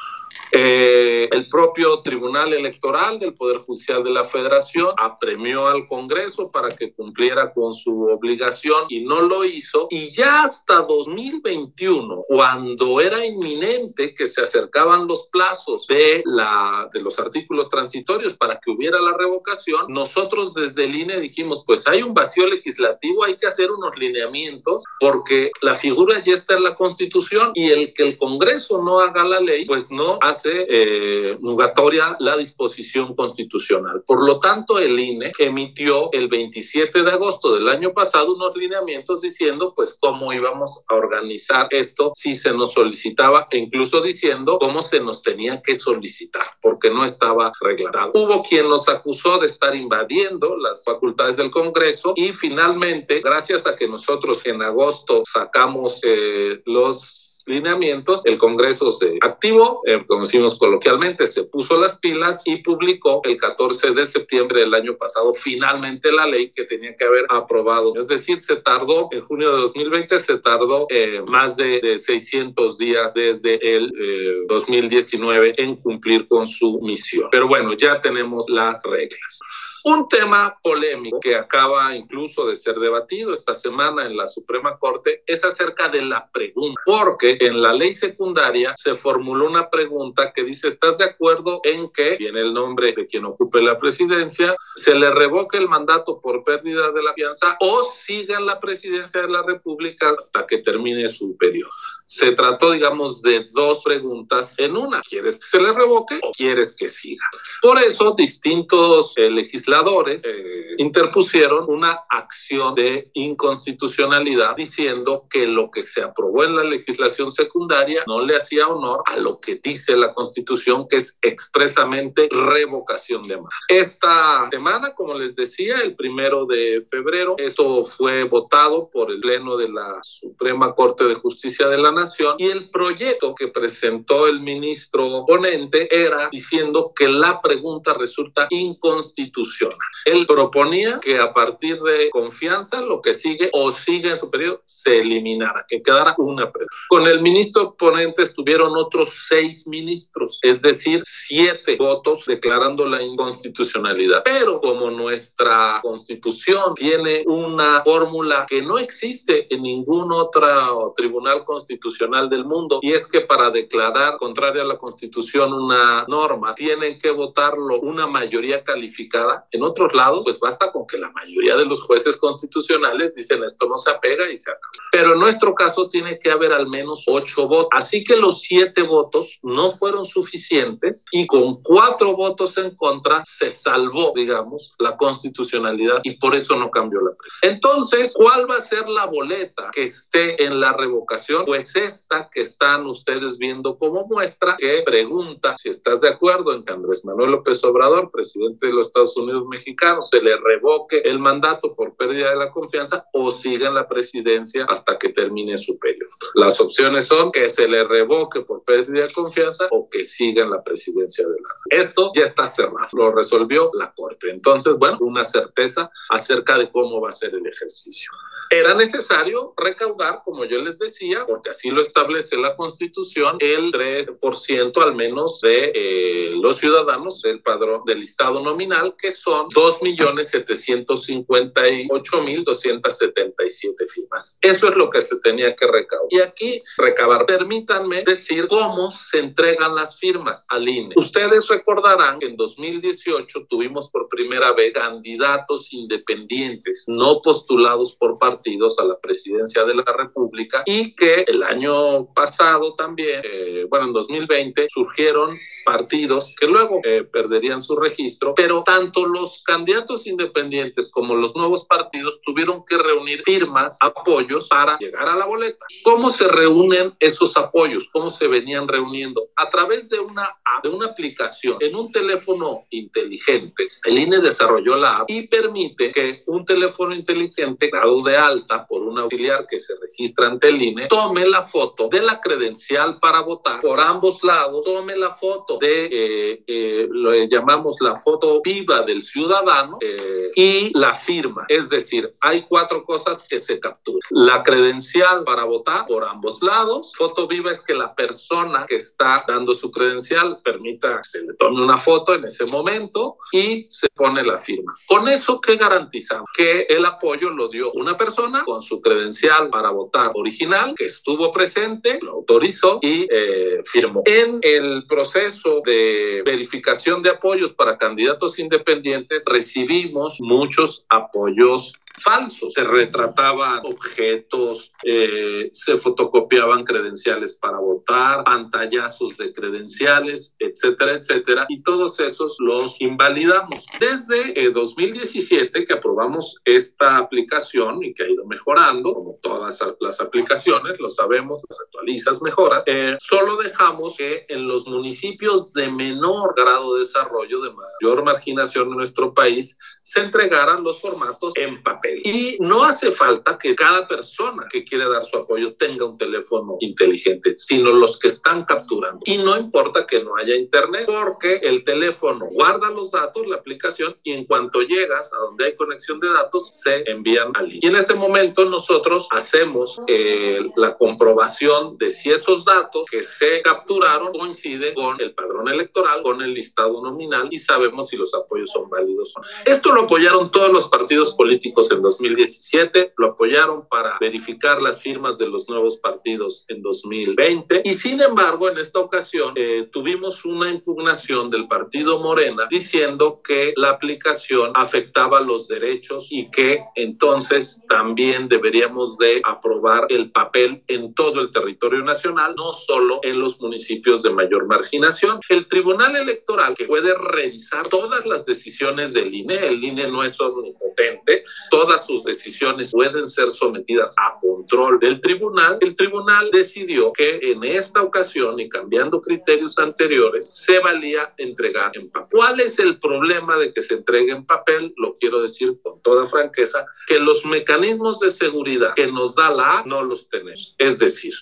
Eh, el propio Tribunal Electoral del Poder Judicial de la Federación apremió al Congreso para que cumpliera con su obligación y no lo hizo. Y ya hasta 2021, cuando era inminente que se acercaban los plazos de, la, de los artículos transitorios para que hubiera la revocación, nosotros desde el INE dijimos, pues hay un vacío legislativo, hay que hacer unos lineamientos porque la figura ya está en la Constitución y el que el Congreso no haga la ley, pues no hace eh, nugatoria la disposición constitucional. Por lo tanto, el INE emitió el 27 de agosto del año pasado unos lineamientos diciendo pues cómo íbamos a organizar esto si se nos solicitaba e incluso diciendo cómo se nos tenía que solicitar porque no estaba reglamentado. Hubo quien nos acusó de estar invadiendo las facultades del Congreso y finalmente, gracias a que nosotros en agosto sacamos eh, los lineamientos, el Congreso se activó, eh, como decimos coloquialmente, se puso las pilas y publicó el 14 de septiembre del año pasado finalmente la ley que tenía que haber aprobado. Es decir, se tardó, en junio de 2020 se tardó eh, más de, de, 600 días desde el eh, 2019 en cumplir con su misión. Pero bueno, ya tenemos las reglas. Un tema polémico que acaba incluso de ser debatido esta semana en la Suprema Corte es acerca de la pregunta, porque en la ley secundaria se formuló una pregunta que dice, ¿estás de acuerdo en que, viene el nombre de quien ocupe la presidencia, se le revoque el mandato por pérdida de la fianza o siga en la presidencia de la República hasta que termine su periodo? Se trató, digamos, de dos preguntas en una. ¿Quieres que se le revoque o quieres que siga? Por eso, distintos eh, legisladores eh, interpusieron una acción de inconstitucionalidad diciendo que lo que se aprobó en la legislación secundaria no le hacía honor a lo que dice la Constitución, que es expresamente revocación de mandato. Esta semana, como les decía, el primero de febrero, esto fue votado por el Pleno de la Suprema Corte de Justicia de la Nación y el proyecto que presentó el ministro ponente era diciendo que la pregunta resulta inconstitucional. Él proponía que a partir de confianza lo que sigue o sigue en su periodo se eliminara, que quedara una pregunta. Con el ministro ponente estuvieron otros seis ministros, es decir, siete votos declarando la inconstitucionalidad. Pero como nuestra constitución tiene una fórmula que no existe en ningún otro tribunal constitucional, constitucional del mundo y es que para declarar contraria a la constitución una norma tienen que votarlo una mayoría calificada. En otros lados, pues basta con que la mayoría de los jueces constitucionales dicen esto no se apega y se acaba. Pero en nuestro caso tiene que haber al menos ocho votos. Así que los siete votos no fueron suficientes y con cuatro votos en contra se salvó, digamos, la constitucionalidad y por eso no cambió la pregunta. Entonces, ¿cuál va a ser la boleta que esté en la revocación? Pues esta que están ustedes viendo como muestra, que pregunta si estás de acuerdo en que Andrés Manuel López Obrador, presidente de los Estados Unidos mexicanos, se le revoque el mandato por pérdida de la confianza o siga en la presidencia hasta que termine su periodo. Las opciones son que se le revoque por pérdida de confianza o que siga en la presidencia de la. Esto ya está cerrado, lo resolvió la Corte. Entonces, bueno, una certeza acerca de cómo va a ser el ejercicio. Era necesario recaudar, como yo les decía, porque así lo establece la Constitución, el 3% al menos de eh, los ciudadanos del padrón del listado nominal, que son 2.758.277 firmas. Eso es lo que se tenía que recaudar. Y aquí recabar, permítanme decir cómo se entregan las firmas al INE. Ustedes recordarán que en 2018 tuvimos por primera vez candidatos independientes, no postulados por partidos a la presidencia de la República y que el año pasado también, eh, bueno, en 2020, surgieron partidos que luego eh, perderían su registro, pero tanto los candidatos independientes como los nuevos partidos tuvieron que reunir firmas, apoyos para llegar a la boleta. ¿Cómo se reúnen esos apoyos? ¿Cómo se venían reuniendo? A través de una app, de una aplicación en un teléfono inteligente. El INE desarrolló la app y permite que un teléfono inteligente dado de alta por un auxiliar que se registra ante el INE tome la foto de la credencial para votar por ambos lados, tome la foto de, eh, eh, lo llamamos la foto viva del ciudadano eh, y la firma. Es decir, hay cuatro cosas que se capturan. La credencial para votar por ambos lados. Foto viva es que la persona que está dando su credencial permita que se le tome una foto en ese momento y se pone la firma. Con eso, ¿qué garantizamos? Que el apoyo lo dio una persona con su credencial para votar original, que estuvo presente, lo autorizó y eh, firmó. En el proceso de verificación de apoyos para candidatos independientes recibimos muchos apoyos falsos. Se retrataban objetos, eh, se fotocopiaban credenciales para votar, pantallazos de credenciales, etcétera, etcétera. Y todos esos los invalidamos. Desde 2017 eh, que aprobamos esta aplicación y que ha ido mejorando, como todas las aplicaciones, lo sabemos, las actualizas, mejoras, eh, solo dejamos que en los municipios de menor grado de desarrollo, de mayor marginación en nuestro país, se entregaran los formatos en papel. Y no hace falta que cada persona que quiere dar su apoyo tenga un teléfono inteligente, sino los que están capturando. Y no importa que no haya internet, porque el teléfono guarda los datos, la aplicación, y en cuanto llegas a donde hay conexión de datos, se envían al Y en ese momento nosotros hacemos eh, la comprobación de si esos datos que se capturaron coinciden con el padrón electoral, con el listado nominal y sabemos si los apoyos son válidos. Esto lo apoyaron todos los partidos políticos en 2017, lo apoyaron para verificar las firmas de los nuevos partidos en 2020 y sin embargo en esta ocasión eh, tuvimos una impugnación del partido Morena diciendo que la aplicación afectaba los derechos y que entonces también deberíamos de aprobar el papel en todo el territorio nacional, no solo en los municipios de mayor marginación. El Tribunal Electoral que puede revisar todas las decisiones del INE, el INE no es omnipotente, todas sus decisiones pueden ser sometidas a control del tribunal. El tribunal decidió que en esta ocasión y cambiando criterios anteriores se valía entregar en papel. ¿Cuál es el problema de que se entregue en papel? Lo quiero decir con toda franqueza, que los mecanismos de seguridad que nos da la A no los tenemos. Es decir,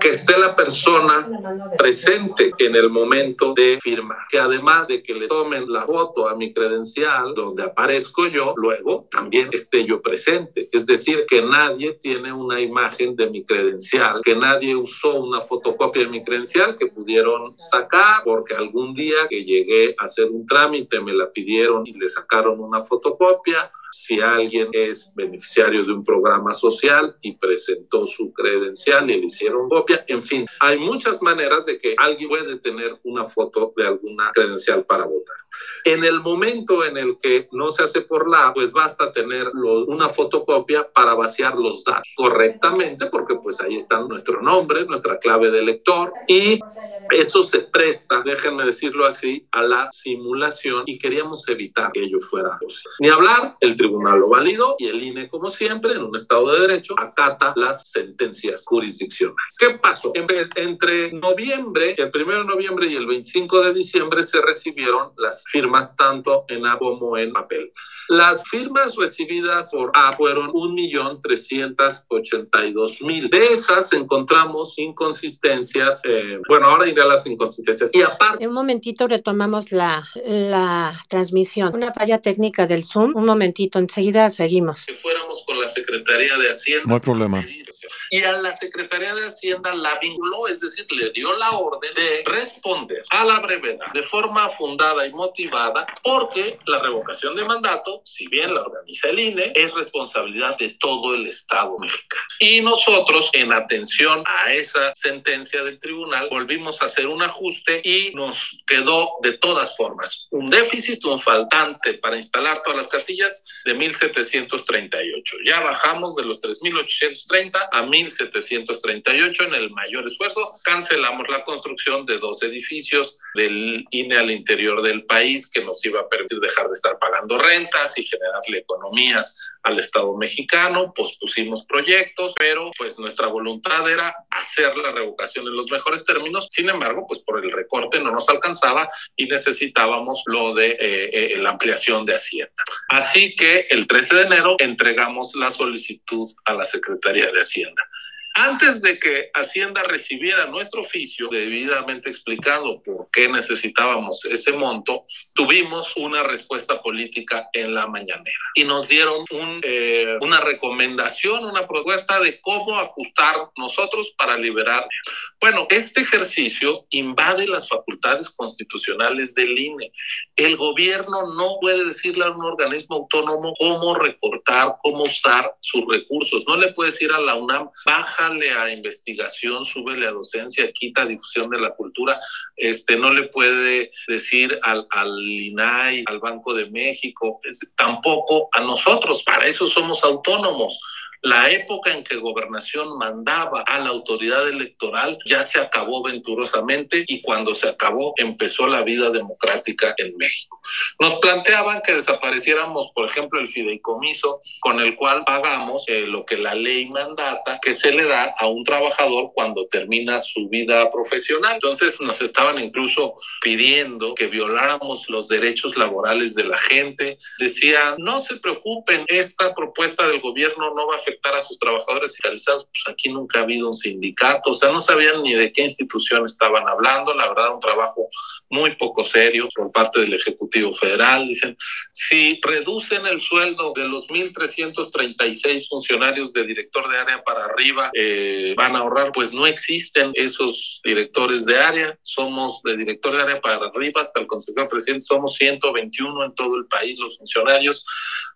que esté la persona presente en el momento de firmar, que además de que le tomen la foto a mi credencial donde aparezco yo, luego también esté yo presente. Es decir, que nadie tiene una imagen de mi credencial, que nadie usó una fotocopia de mi credencial que pudieron sacar porque algún día que llegué a hacer un trámite me la pidieron y le sacaron una fotocopia si alguien es beneficiario de un programa social y presentó su credencial y le hicieron copia. En fin, hay muchas maneras de que alguien puede tener una foto de alguna credencial para votar. En el momento en el que no se hace por la, pues basta tener una fotocopia para vaciar los datos correctamente, porque pues ahí está nuestro nombre, nuestra clave de lector y eso se presta, déjenme decirlo así, a la simulación y queríamos evitar que ello fuera posible. Ni hablar, el tribunal lo validó y el INE, como siempre, en un Estado de Derecho, acata las sentencias jurisdiccionales. ¿Qué pasó? Entre noviembre, el 1 de noviembre y el 25 de diciembre se recibieron las firmas tanto en A como en papel. Las firmas recibidas por A fueron 1.382.000. De esas encontramos inconsistencias. Eh, bueno, ahora iré a las inconsistencias. Y aparte... En un momentito retomamos la, la transmisión. Una falla técnica del Zoom. Un momentito, enseguida seguimos. Que fuéramos con la Secretaría de Hacienda. No hay problema y a la Secretaría de Hacienda la vinculó, es decir, le dio la orden de responder a la brevedad de forma fundada y motivada, porque la revocación de mandato, si bien la organiza el INE, es responsabilidad de todo el Estado mexicano. Y nosotros, en atención a esa sentencia del tribunal, volvimos a hacer un ajuste y nos quedó de todas formas un déficit, un faltante para instalar todas las casillas de 1.738. Ya bajamos de los 3.830 a 1738 en el mayor esfuerzo. Cancelamos la construcción de dos edificios del INE al interior del país que nos iba a permitir dejar de estar pagando rentas y generarle economías al Estado mexicano. Pospusimos proyectos, pero pues nuestra voluntad era hacer la revocación en los mejores términos. Sin embargo, pues por el recorte no nos alcanzaba y necesitábamos lo de eh, eh, la ampliación de Hacienda. Así que el 13 de enero entregamos la solicitud a la Secretaría de Hacienda. Antes de que Hacienda recibiera nuestro oficio, debidamente explicado por qué necesitábamos ese monto, tuvimos una respuesta política en la mañanera y nos dieron un, eh, una recomendación, una propuesta de cómo ajustar nosotros para liberar. Bueno, este ejercicio invade las facultades constitucionales del INE. El gobierno no puede decirle a un organismo autónomo cómo recortar, cómo usar sus recursos. No le puede decir a la UNAM, baja bájale a investigación, súbele a docencia, quita difusión de la cultura. Este, no le puede decir al, al INAI, al Banco de México, tampoco a nosotros. Para eso somos autónomos. La época en que gobernación mandaba a la autoridad electoral ya se acabó venturosamente y cuando se acabó empezó la vida democrática en México. Nos planteaban que desapareciéramos, por ejemplo, el fideicomiso con el cual pagamos eh, lo que la ley mandata que se le da a un trabajador cuando termina su vida profesional. Entonces nos estaban incluso pidiendo que violáramos los derechos laborales de la gente. Decían, no se preocupen, esta propuesta del gobierno no va a a sus trabajadores sindicalizados, pues aquí nunca ha habido un sindicato, o sea, no sabían ni de qué institución estaban hablando, la verdad, un trabajo muy poco serio por parte del Ejecutivo Federal. Dicen, si reducen el sueldo de los 1.336 funcionarios de director de área para arriba, eh, van a ahorrar, pues no existen esos directores de área, somos de director de área para arriba hasta el consejero presidente, somos 121 en todo el país los funcionarios.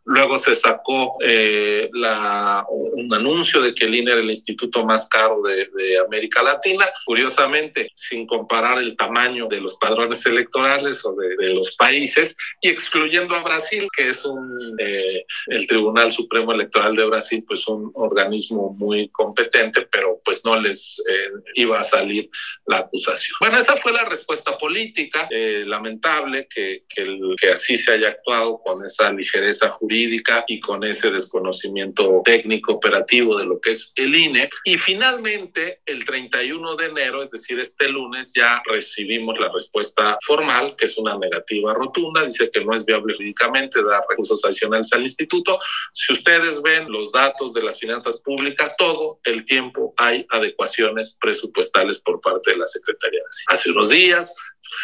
Luego se sacó eh, la un anuncio de que el INE era el instituto más caro de, de, América Latina, curiosamente sin comparar el tamaño de los padrones electorales o de, de los países y excluyendo a Brasil, que es un, eh, el Tribunal Supremo Electoral de Brasil, pues un organismo muy competente, pero pues no les eh, iba a salir la acusación. Bueno, esa fue la respuesta política, eh, lamentable que, que, el, que así se haya actuado con esa ligereza jurídica y con ese desconocimiento técnico operativo de lo que es el INE. Y finalmente, el 31 de enero, es decir, este lunes, ya recibimos la respuesta formal, que es una negativa rotunda, dice que no es viable jurídicamente dar recursos adicionales al instituto. Si ustedes ven los datos de las finanzas públicas, todo el tiempo hay adecuaciones presupuestales por parte de la Secretaría de Hace unos días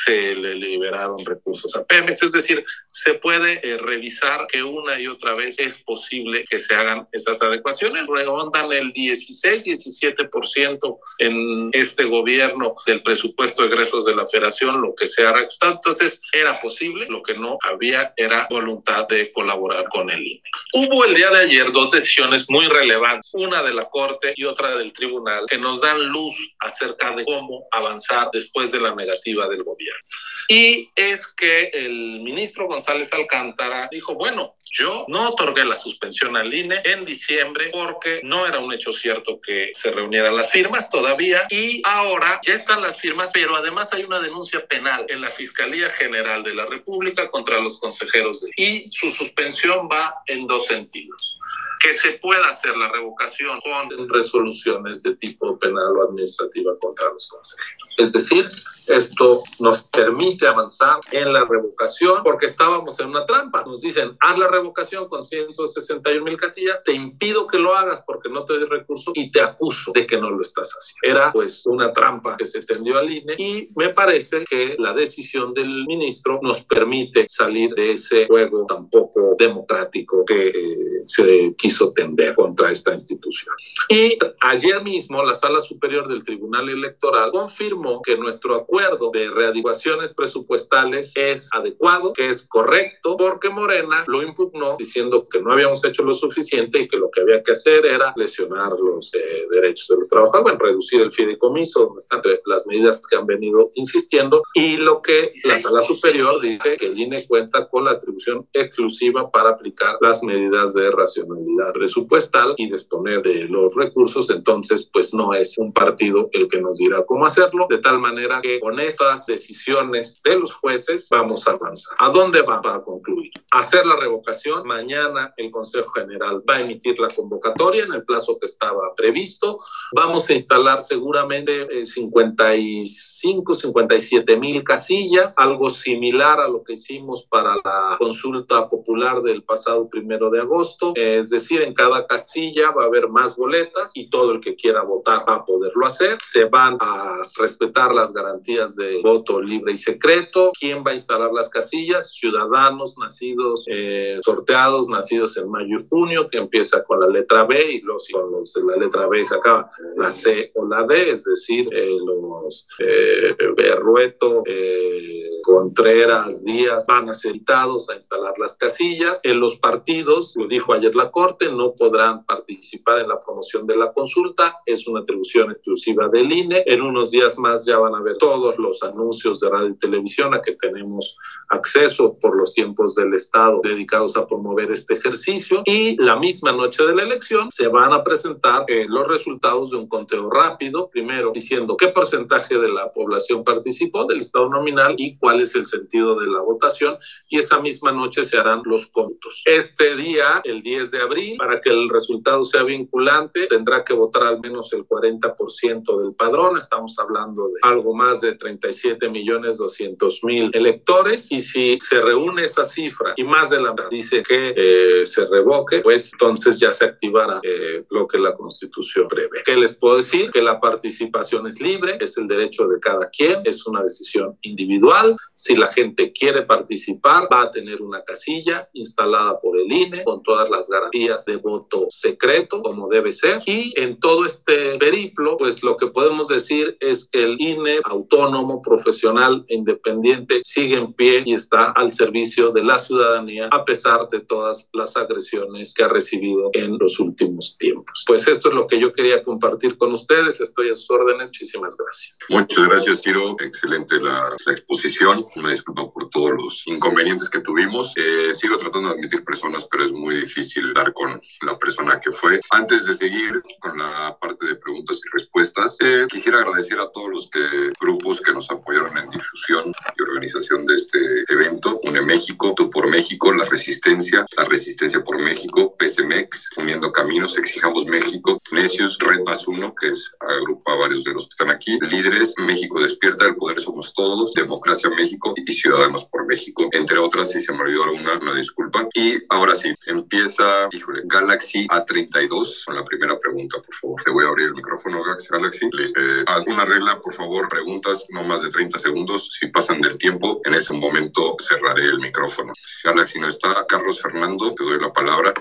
se le liberaron recursos a Pemex, es decir, se puede eh, revisar que una y otra vez es posible que se hagan esas adecuaciones, rondan el 16, 17% en este gobierno del presupuesto de egresos de la federación, lo que se ha reajustado, entonces era posible, lo que no había era voluntad de colaborar con el INE. Hubo el día de ayer dos decisiones muy relevantes, una de la Corte y otra del Tribunal, que nos dan luz acerca de cómo avanzar después de la negativa del gobierno gobierno. Y es que el ministro González Alcántara dijo, bueno, yo no otorgué la suspensión al INE en diciembre porque no era un hecho cierto que se reunieran las firmas todavía y ahora ya están las firmas, pero además hay una denuncia penal en la Fiscalía General de la República contra los consejeros de... y su suspensión va en dos sentidos que se pueda hacer la revocación con resoluciones de tipo penal o administrativa contra los consejeros. Es decir, esto nos permite avanzar en la revocación porque estábamos en una trampa. Nos dicen, haz la revocación con 161 mil casillas, te impido que lo hagas porque no te doy recurso y te acuso de que no lo estás haciendo. Era pues una trampa que se tendió al INE y me parece que la decisión del ministro nos permite salir de ese juego tan poco democrático que eh, se quiso tender contra esta institución. Y ayer mismo la Sala Superior del Tribunal Electoral confirmó que nuestro acuerdo acuerdo de readecuaciones presupuestales es adecuado, que es correcto, porque Morena lo impugnó diciendo que no habíamos hecho lo suficiente y que lo que había que hacer era lesionar los eh, derechos de los trabajadores, bueno, reducir el fideicomiso, donde están las medidas que han venido insistiendo, y lo que la sala superior dice que el INE cuenta con la atribución exclusiva para aplicar las medidas de racionalidad presupuestal y disponer de los recursos, entonces pues no es un partido el que nos dirá cómo hacerlo, de tal manera que con estas decisiones de los jueces vamos a avanzar. ¿A dónde va para concluir? Hacer la revocación. Mañana el Consejo General va a emitir la convocatoria en el plazo que estaba previsto. Vamos a instalar seguramente 55, eh, 57 mil casillas, algo similar a lo que hicimos para la consulta popular del pasado primero de agosto. Es decir, en cada casilla va a haber más boletas y todo el que quiera votar va a poderlo hacer. Se van a respetar las garantías de voto libre y secreto. ¿Quién va a instalar las casillas? Ciudadanos nacidos, eh, sorteados, nacidos en mayo y junio, que empieza con la letra B y los, con la letra B se acaba la C o la D, es decir, eh, los eh, Berrueto, eh, Contreras, Díaz, van a a instalar las casillas. En los partidos, lo dijo ayer la Corte, no podrán participar en la promoción de la consulta. Es una atribución exclusiva del INE. En unos días más ya van a ver todos los anuncios de radio y televisión a que tenemos acceso por los tiempos del Estado dedicados a promover este ejercicio. Y la misma noche de la elección se van a presentar eh, los resultados de un conteo rápido, primero diciendo qué porcentaje de la población participó del Estado nominal y cuál es el sentido de la votación. Y esa misma noche se harán los contos. Este día, el 10 de abril, para que el resultado sea vinculante, tendrá que votar al menos el 40% del padrón. Estamos hablando de algo más de 37 millones 200 mil electores. Y si se reúne esa cifra y más de la dice que eh, se revoque, pues entonces ya se activará eh, lo que la Constitución prevé. ¿Qué les puedo decir? Que la participación es libre, es el derecho de cada quien, es una decisión individual. Si la gente quiere participar, va a tener una casilla instalada por el INE con todas las garantías de voto secreto, como debe ser. Y en todo este periplo, pues lo que podemos decir es que el INE autónomo, profesional e independiente sigue en pie y está al servicio de la ciudadanía a pesar de todas las agresiones que ha recibido en los últimos tiempos. Pues esto es lo que yo quería compartir con ustedes. Estoy a sus órdenes. Muchísimas gracias. Muchas gracias, Tiro. Excelente la, la exposición. Una disculpa por todos los inconvenientes que tuvimos. Eh, sigo tratando de admitir personas, pero es muy difícil dar con la persona que fue. Antes de seguir con la parte de preguntas y respuestas, eh, quisiera agradecer a todos los que, grupos que nos apoyaron en difusión y organización de este evento. México, Tú por México, La Resistencia, La Resistencia por México, PCMEX, Uniendo Caminos, Exijamos México, Necios, Red Más Uno, que es, agrupa a varios de los que están aquí, Líderes, México Despierta, El Poder Somos Todos, Democracia México y Ciudadanos por México, entre otras, si se me olvidó alguna, una disculpa. Y ahora sí, empieza, híjole, Galaxy A32 con la primera pregunta, por favor. Te voy a abrir el micrófono, Galaxy. Eh, alguna regla, por favor, preguntas, no más de 30 segundos. Si pasan del tiempo, en este momento cerraré el micrófono. Galaxy no está. Carlos Fernando, te doy la palabra.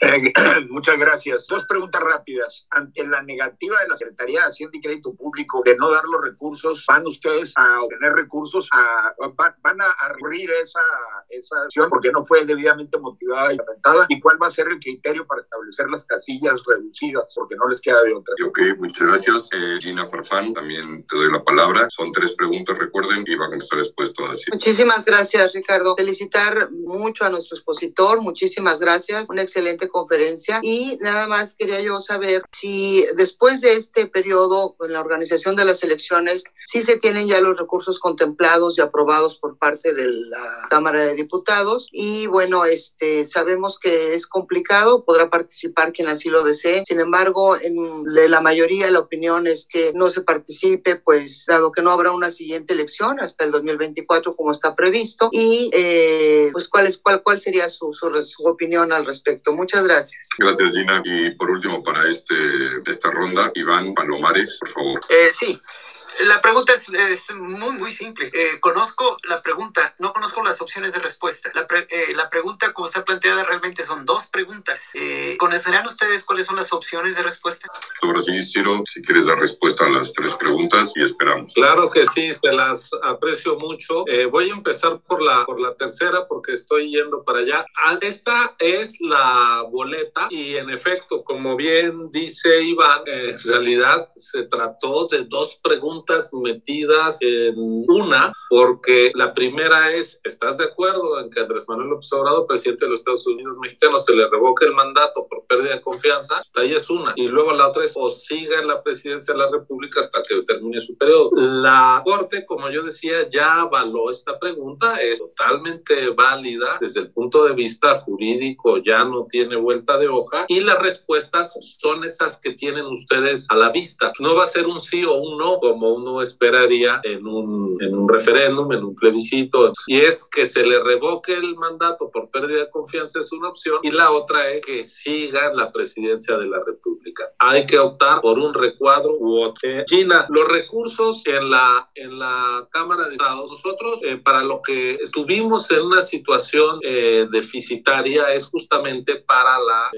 Eh, muchas gracias. Dos preguntas rápidas. Ante la negativa de la Secretaría de Hacienda y Crédito Público de no dar los recursos, ¿van ustedes a obtener recursos? A, ¿Van a, recurrir esa, esa acción porque no fue debidamente motivada y aventada? ¿Y cuál va a ser el criterio para establecer las casillas reducidas? Porque no les queda de otra. Ok, muchas gracias. Eh, Gina Farfán, también te doy la palabra. Son tres preguntas, recuerden, y van a estar después todas. Muchísimas gracias, Ricardo. Felicitar mucho a nuestro expositor. Muchísimas gracias. Una excelente conferencia. Y nada más quería yo saber si después de este periodo en la organización de las elecciones, si se tienen ya los recursos contemplados y aprobados por parte de la Cámara de Diputados. Y bueno, este, sabemos que es complicado, podrá participar quien así lo desee. Sin embargo, en la mayoría la opinión es que no se participe, pues dado que no habrá una siguiente elección hasta el 2024 como está previsto. Y eh, pues cuál, es, cuál, cuál sería su, su, su opinión al respecto. Muchas gracias. Gracias, Gina. Y por último, para este, esta ronda, Iván Palomares, por favor. Eh, sí. La pregunta es, es, muy, muy simple. Eh, conozco la pregunta, no conozco las opciones de respuesta. La, pre, eh, la, pregunta, como está planteada, realmente son dos preguntas. Eh, ¿Conocerán ustedes cuáles son las opciones de respuesta? Sí, Ciro, si quieres dar respuesta a las tres preguntas y esperamos. Claro que sí, se las aprecio mucho. Eh, voy a empezar por la, por la tercera porque estoy yendo para allá. Ah, esta es la boleta y en efecto, como bien dice Iván, en realidad se trató de dos preguntas metidas en una, porque la primera es, ¿estás de acuerdo en que Andrés Manuel López Obrador, presidente de los Estados Unidos mexicanos, se le revoque el mandato por pérdida de confianza? Hasta ahí es una. Y luego la otra es, o siga en la presidencia de la República hasta que termine su periodo. La Corte, como yo decía, ya avaló esta pregunta, es totalmente válida desde el punto de vista jurídico, ya no tiene vuelta de hoja, y las respuestas son esas que tienen ustedes a la vista. No va a ser un sí o un no, como uno esperaría en un, en un referéndum, en un plebiscito, y es que se le revoque el mandato por pérdida de confianza es una opción, y la otra es que siga la presidencia de la República. Hay que optar por un recuadro u otro. Eh, Gina, los recursos en la, en la Cámara de Estados, nosotros eh, para lo que estuvimos en una situación eh, deficitaria es justamente para la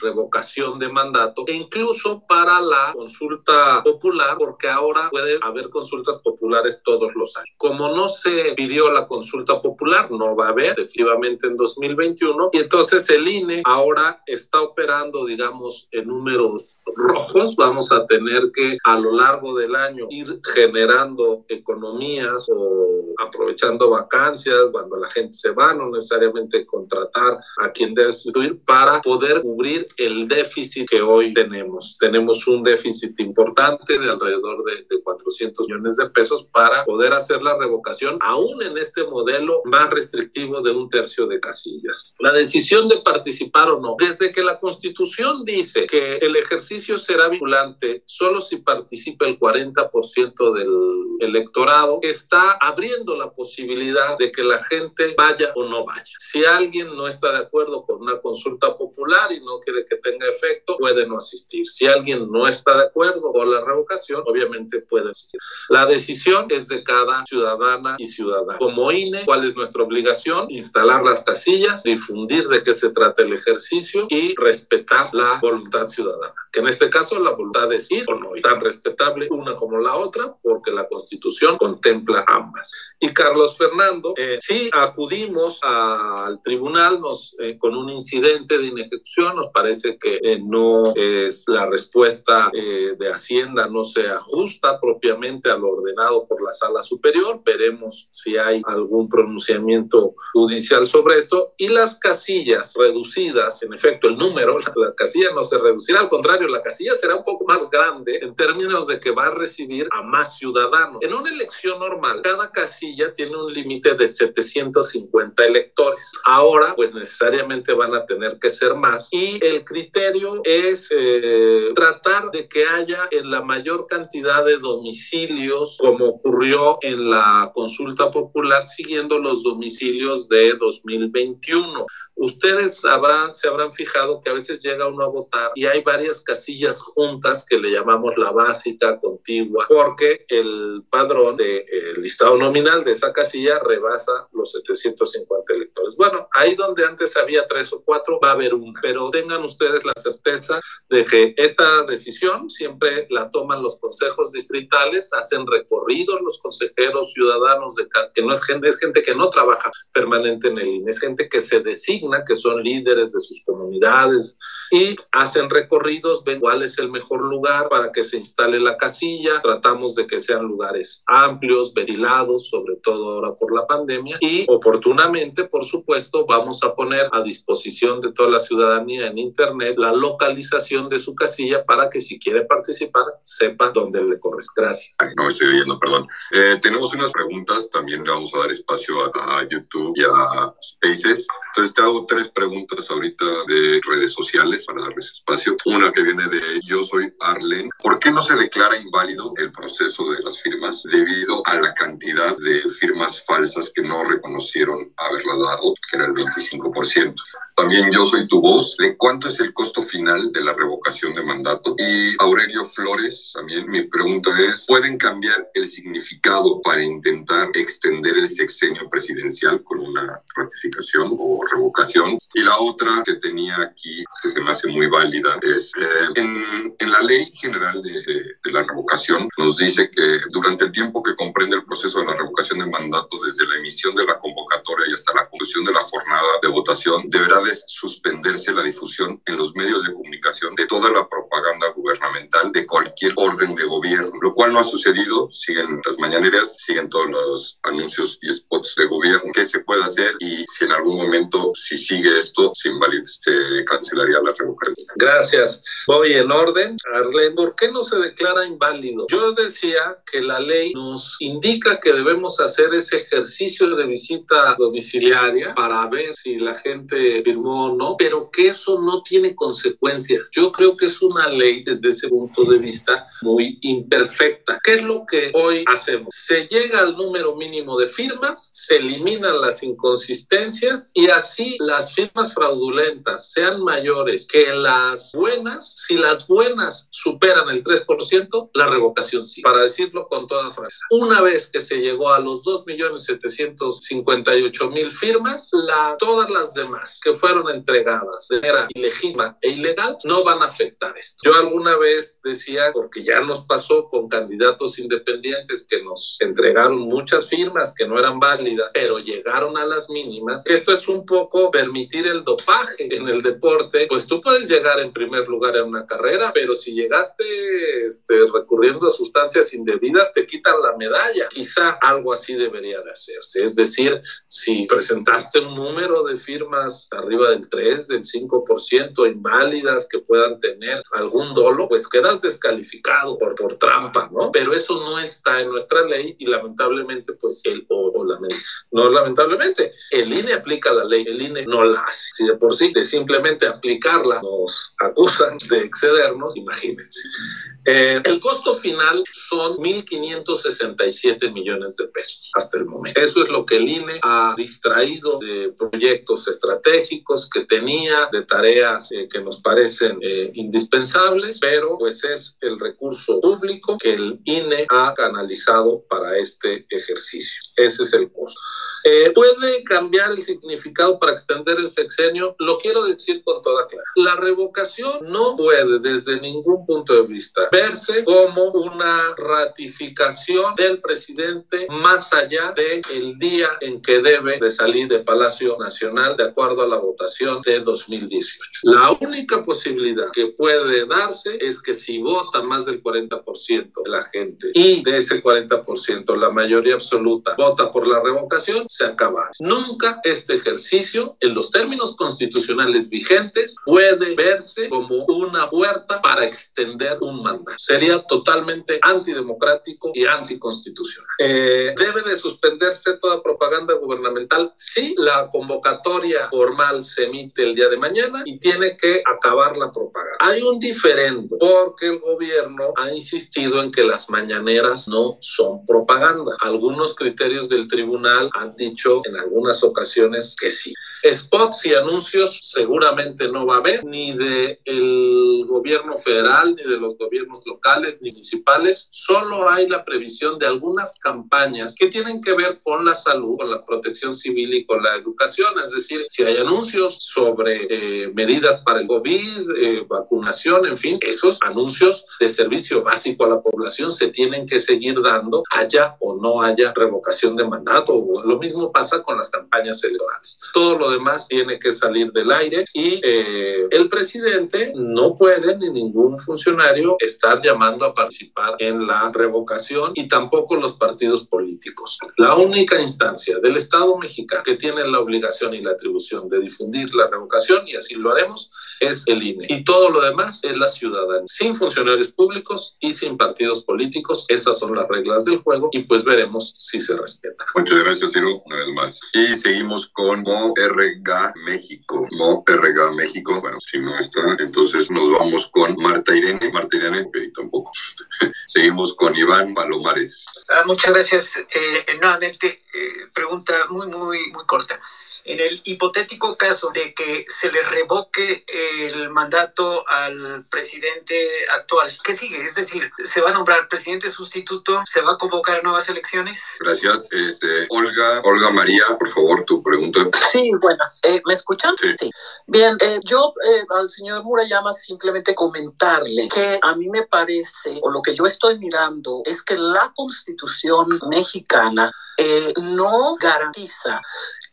revocación de mandato e incluso para la consulta popular, porque ahora puede haber consultas populares todos los años. Como no se pidió la consulta popular, no va a haber efectivamente en 2021 y entonces el INE ahora está operando, digamos, en números rojos. Vamos a tener que a lo largo del año ir generando economías o aprovechando vacancias cuando la gente se va, no necesariamente contratar a quien debe sustituir para poder cubrir el déficit que hoy tenemos. Tenemos un déficit importante de alrededor de, de 400 millones de pesos para poder hacer la revocación, aún en este modelo más restrictivo de un tercio de casillas. La decisión de participar o no, desde que la Constitución dice que el ejercicio será vinculante solo si participa el 40% del electorado, está abriendo la posibilidad de que la gente vaya o no vaya. Si alguien no está de acuerdo con una consulta popular y no quiere que tenga efecto, puede no asistir. Si alguien no está de acuerdo con la revocación, obviamente puede asistir. La decisión es de cada ciudadana y ciudadano. Como INE, ¿cuál es nuestra obligación? Instalar las casillas, difundir de qué se trata el ejercicio y respetar la voluntad ciudadana, que en este caso la voluntad es ir o no ir, tan respetable una como la otra, porque la Constitución contempla ambas. Y Carlos Fernando, eh, acudimos al tribunal nos, eh, con un incidente de inejecución, nos parece que eh, no es la respuesta eh, de Hacienda, no se ajusta propiamente a lo ordenado por la sala superior, veremos si hay algún pronunciamiento judicial sobre esto, y las casillas reducidas, en efecto el número, la, la casilla no se reducirá, al contrario, la casilla será un poco más grande en términos de que va a recibir a más ciudadanos. En una elección normal, cada casilla tiene un límite de 750 electores. Ahora, pues necesariamente van a tener que ser más. Y el criterio es eh, tratar de que haya en la mayor cantidad de domicilios, como ocurrió en la consulta popular, siguiendo los domicilios de 2021. Ustedes habrán, se habrán fijado que a veces llega uno a votar y hay varias casillas juntas que le llamamos la básica, contigua, porque el padrón del de, listado nominal de esa casilla rebasa los 750 electores. Bueno, ahí donde antes había tres o cuatro, va a haber una, pero tengan ustedes la certeza de que esta decisión siempre la toman los consejos hacen recorridos los consejeros ciudadanos, de, que no es gente, es gente que no trabaja permanente en el INE, es gente que se designa, que son líderes de sus comunidades y hacen recorridos, ven cuál es el mejor lugar para que se instale la casilla, tratamos de que sean lugares amplios, ventilados, sobre todo ahora por la pandemia, y oportunamente, por supuesto, vamos a poner a disposición de toda la ciudadanía en Internet la localización de su casilla para que si quiere participar, sepa dónde le corresponde. Gracias. No, estoy oyendo, perdón. Eh, tenemos unas preguntas, también le vamos a dar espacio a YouTube y a Spaces. Entonces te hago tres preguntas ahorita de redes sociales para darles espacio. Una que viene de Yo soy Arlen. ¿Por qué no se declara inválido el proceso de las firmas debido a la cantidad de firmas falsas que no reconocieron haberla dado, que era el 25%? También yo soy tu voz. ¿De cuánto es el costo final de la revocación de mandato? Y Aurelio Flores, también mi pregunta es, ¿pueden cambiar el significado para intentar extender el sexenio presidencial con una ratificación o revocación? Y la otra que tenía aquí, que se me hace muy válida, es eh, en, en, la ley general de, de, de la revocación nos dice que durante el tiempo que comprende el proceso de la revocación de mandato, desde la emisión de la convocatoria y hasta la conclusión de la jornada de votación, deberá de suspenderse la difusión en los medios de comunicación de toda la propaganda gubernamental de cualquier orden de gobierno, lo cual no ha sucedido, siguen las mañaneras, siguen todos los anuncios y spots de gobierno. ¿Qué se puede hacer? Y si en algún momento, si sigue esto, se invalida, este, cancelaría la revocación. Gracias. Voy en orden. Arlen, ¿por qué no se declara inválido? Yo decía que la ley nos indica que debemos hacer ese ejercicio de visita domiciliaria para ver si la gente firmó o no, pero que eso no tiene consecuencias. Yo creo que es una ley desde ese punto de vista muy imperfecta. ¿Qué es lo que hoy hacemos? Se llega al número mínimo de firmas, se eliminan las inconsistencias y así las firmas fraudulentas sean mayores que las buenas, si las buenas superan el 3%, 100%, la revocación sí, para decirlo con toda frase. Una vez que se llegó a los 2.758.000 firmas, la, todas las demás que fueron entregadas de manera ilegítima e ilegal no van a afectar esto. Yo alguna vez decía, porque ya nos pasó con candidatos independientes que nos entregaron muchas firmas que no eran válidas, pero llegaron a las mínimas, esto es un poco permitir el dopaje en el deporte, pues tú puedes llegar en primer lugar en una carrera, pero si llegaste este, recurriendo a sustancias indebidas, te quitan la medalla. Quizá algo así debería de hacerse. Es decir, si presentaste un número de firmas arriba del 3, del 5%, inválidas que puedan tener algún dolo, pues quedas descalificado por, por trampa, ¿no? Pero eso no está en nuestra ley y lamentablemente, pues, el, o, o no lamentablemente, el INE aplica la ley, el INE no la hace. Si de por sí, de simplemente aplicarla, nos acusan de excedernos, imagínense. Eh, el costo final son 1.567 millones de pesos hasta el momento. Eso es lo que el INE ha distraído de proyectos estratégicos que tenía, de tareas eh, que nos parecen eh, indispensables, pero pues es el recurso público que el INE ha canalizado para este ejercicio. Ese es el costo. ¿Puede cambiar el significado para extender el sexenio? Lo quiero decir con toda claridad. La revocación no puede desde ningún punto de vista verse como una ratificación del presidente más allá del el día en que debe de salir de Palacio Nacional de acuerdo a la votación de 2018. La única posibilidad que puede darse es que si vota más del 40% de la gente y de ese 40% la mayoría absoluta vota por la revocación, se acaba. Nunca este ejercicio, en los términos constitucionales vigentes, puede verse como una puerta para extender un mandato. Sería totalmente antidemocrático y anticonstitucional. Eh, ¿Debe de suspenderse toda propaganda gubernamental? Sí, la convocatoria formal se emite el día de mañana y tiene que acabar la propaganda. Hay un diferendo porque el gobierno ha insistido en que las mañaneras no son propaganda. Algunos criterios del tribunal han dicho en algunas ocasiones que sí. Spots y anuncios seguramente no va a haber, ni de el gobierno federal, ni de los gobiernos locales, ni municipales. Solo hay la previsión de algunas campañas que tienen que ver con la salud, con la protección civil y con la educación. Es decir, si hay anuncios sobre eh, medidas para el COVID, eh, vacunación, en fin, esos anuncios de servicio básico a la población se tienen que seguir dando, haya o no haya revocación de mandato. Lo mismo pasa con las campañas electorales. Todo demás tiene que salir del aire y eh, el presidente no puede ni ningún funcionario estar llamando a participar en la revocación y tampoco los partidos políticos. La única instancia del Estado mexicano que tiene la obligación y la atribución de difundir la revocación, y así lo haremos, es el INE. Y todo lo demás es la ciudadanía, sin funcionarios públicos y sin partidos políticos. Esas son las reglas del juego y pues veremos si se respeta. Muchas gracias, Ciro, una vez más. Y seguimos con Mo RG México. Mo RG México. Bueno, si no está, entonces nos vamos con Marta Irene. Marta Irene, eh, tampoco. seguimos con Iván Palomares. Ah, muchas gracias. Eh, nuevamente, eh, pregunta muy, muy, muy corta. En el hipotético caso de que se le revoque el mandato al presidente actual, ¿qué sigue? Es decir, ¿se va a nombrar presidente sustituto? ¿Se va a convocar nuevas elecciones? Gracias. Este, Olga, Olga María, por favor, tu pregunta. Sí, buenas. Eh, ¿Me escuchan? Sí. Bien, eh, yo eh, al señor Murayama simplemente comentarle que a mí me parece, o lo que yo estoy mirando, es que la constitución mexicana eh, no garantiza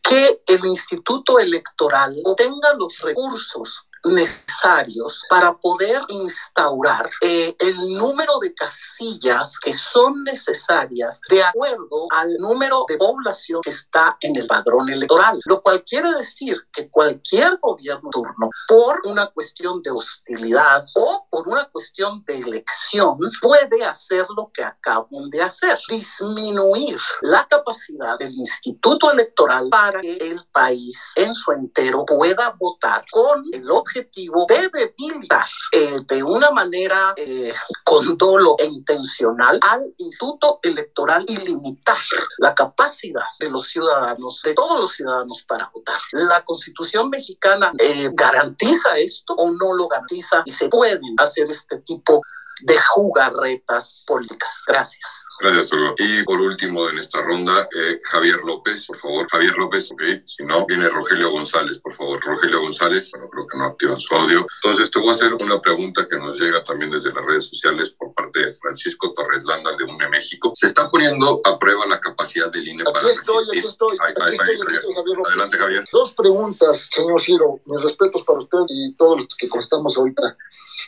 que el Instituto Electoral obtenga los recursos necesarios para poder instaurar eh, el número de casillas que son necesarias de acuerdo al número de población que está en el padrón electoral, lo cual quiere decir que cualquier gobierno turno, por una cuestión de hostilidad o por una cuestión de elección, puede hacer lo que acaban de hacer, disminuir la capacidad del Instituto Electoral para que el país en su entero pueda votar con el objetivo de debilitar eh, de una manera eh, con dolo e intencional al Instituto Electoral y limitar la capacidad de los ciudadanos, de todos los ciudadanos para votar. La Constitución mexicana eh, garantiza esto o no lo garantiza y se pueden hacer este tipo de jugarretas políticas. Gracias. Gracias, Hugo. Y por último en esta ronda, eh, Javier López, por favor. Javier López, ok. Si no, viene Rogelio González, por favor. Rogelio González, bueno, creo que no activan su audio. Entonces, te voy a hacer una pregunta que nos llega también desde las redes sociales por parte de Francisco Torres Landa de UNE México. Se está poniendo a prueba la capacidad del INE para Aquí estoy, resistir. aquí estoy. Aquí aquí Javier. estoy, Javier López. Adelante, Javier. Dos preguntas, señor Ciro. Mis respetos para usted y todos los que constamos ahorita.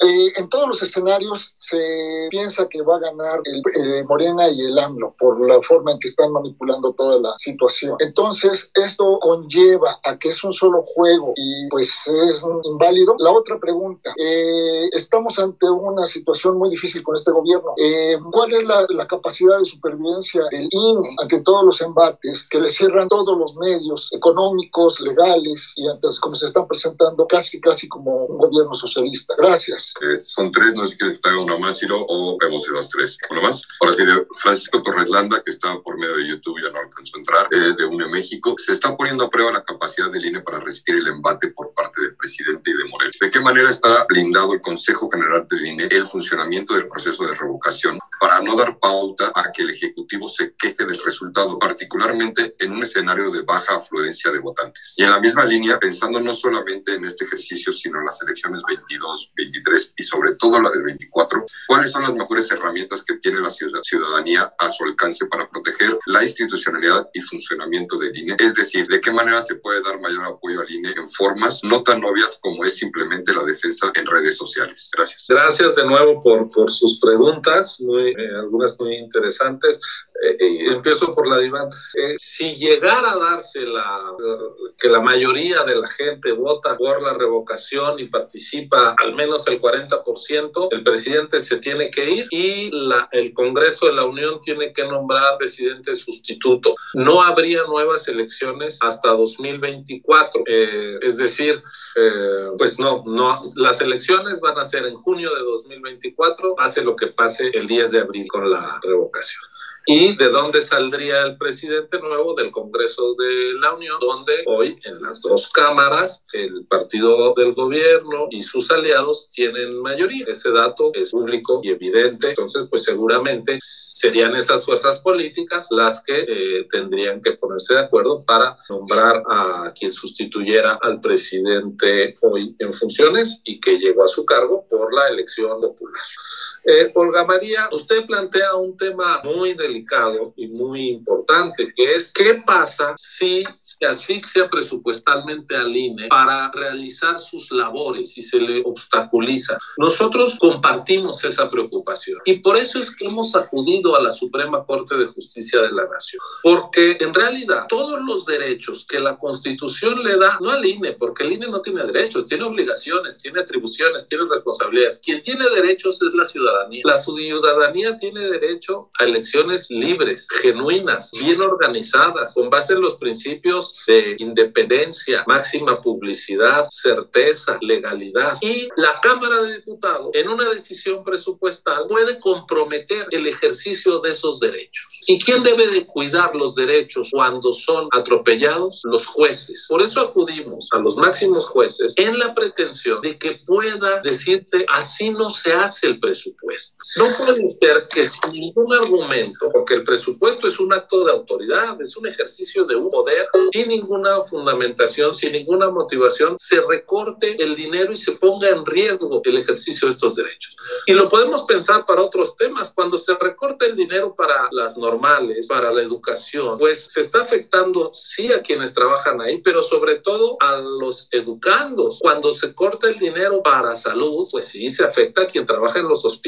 Eh, en todos los escenarios se piensa que va a ganar el, Morena y el AMLO por la forma en que están manipulando toda la situación. Entonces, esto conlleva a que es un solo juego y pues es inválido. La otra pregunta, eh, estamos ante una situación muy difícil con este gobierno. Eh, ¿Cuál es la, la capacidad de supervivencia del INE ante todos los embates que le cierran todos los medios económicos, legales y antes como se están presentando casi casi como un gobierno socialista? Gracias. Eh, son tres, no sé si quieres que te haga una más, Ciro, o vemos esas tres. Una más. Ahora sí, de Francisco Torres Landa, que está por medio de YouTube, ya no alcanzó a entrar, eh, de UNE México. Se está poniendo a prueba la capacidad del INE para resistir el embate por parte del presidente y de Moreno. ¿De qué manera está blindado el Consejo General del INE el funcionamiento del proceso de revocación para no dar pauta a que el Ejecutivo se queje del resultado, particularmente en un escenario de baja afluencia de votantes? Y en la misma línea, pensando no solamente en este ejercicio, sino en las elecciones 22, 23 y sobre todo la del 24, ¿cuáles son las mejores herramientas que tiene la ciudad- ciudadanía a su alcance para proteger la institucionalidad y funcionamiento del INE? Es decir, ¿de qué manera se puede dar mayor apoyo al INE en formas no tan obvias como es simplemente la defensa en redes sociales? Gracias. Gracias de nuevo por, por sus preguntas, muy, eh, algunas muy interesantes. Eh, eh, empiezo por la de Iván. Eh, si llegara a darse la, que la mayoría de la gente vota por la revocación y participa al menos el 40%, el presidente se tiene que ir y la, el Congreso de la Unión tiene que nombrar presidente sustituto. No habría nuevas elecciones hasta 2024. Eh, es decir, eh, pues no, no, las elecciones van a ser en junio de 2024, pase lo que pase el 10 de abril con la revocación. ¿Y de dónde saldría el presidente nuevo? Del Congreso de la Unión, donde hoy en las dos cámaras el partido del gobierno y sus aliados tienen mayoría. Ese dato es público y evidente. Entonces, pues seguramente serían esas fuerzas políticas las que eh, tendrían que ponerse de acuerdo para nombrar a quien sustituyera al presidente hoy en funciones y que llegó a su cargo por la elección popular. Eh, Olga María, usted plantea un tema muy delicado y muy importante, que es qué pasa si se asfixia presupuestalmente al INE para realizar sus labores y se le obstaculiza. Nosotros compartimos esa preocupación y por eso es que hemos acudido a la Suprema Corte de Justicia de la Nación, porque en realidad todos los derechos que la Constitución le da, no al INE, porque el INE no tiene derechos, tiene obligaciones, tiene atribuciones, tiene responsabilidades. Quien tiene derechos es la ciudadanía. La ciudadanía tiene derecho a elecciones libres, genuinas, bien organizadas, con base en los principios de independencia, máxima publicidad, certeza, legalidad. Y la Cámara de Diputados, en una decisión presupuestal, puede comprometer el ejercicio de esos derechos. ¿Y quién debe de cuidar los derechos cuando son atropellados? Los jueces. Por eso acudimos a los máximos jueces en la pretensión de que pueda decirse así no se hace el presupuesto. No puede ser que sin ningún argumento, porque el presupuesto es un acto de autoridad, es un ejercicio de un poder, sin ninguna fundamentación, sin ninguna motivación, se recorte el dinero y se ponga en riesgo el ejercicio de estos derechos. Y lo podemos pensar para otros temas. Cuando se recorta el dinero para las normales, para la educación, pues se está afectando sí a quienes trabajan ahí, pero sobre todo a los educandos. Cuando se corta el dinero para salud, pues sí se afecta a quien trabaja en los hospitales,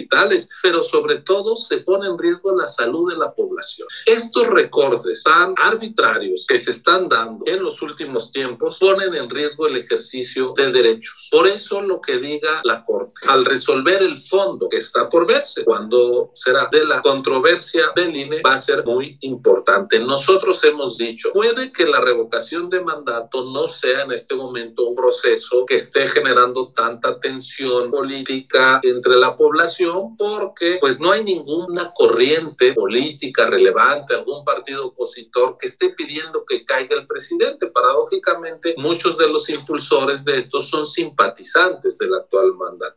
pero sobre todo se pone en riesgo la salud de la población. Estos recortes tan arbitrarios que se están dando en los últimos tiempos ponen en riesgo el ejercicio de derechos. Por eso lo que diga la Corte, al resolver el fondo que está por verse, cuando será de la controversia del INE, va a ser muy importante. Nosotros hemos dicho, puede que la revocación de mandato no sea en este momento un proceso que esté generando tanta tensión política entre la población situación porque pues no hay ninguna corriente política relevante, algún partido opositor que esté pidiendo que caiga el presidente. Paradójicamente, muchos de los impulsores de esto son simpatizantes del actual mandatario.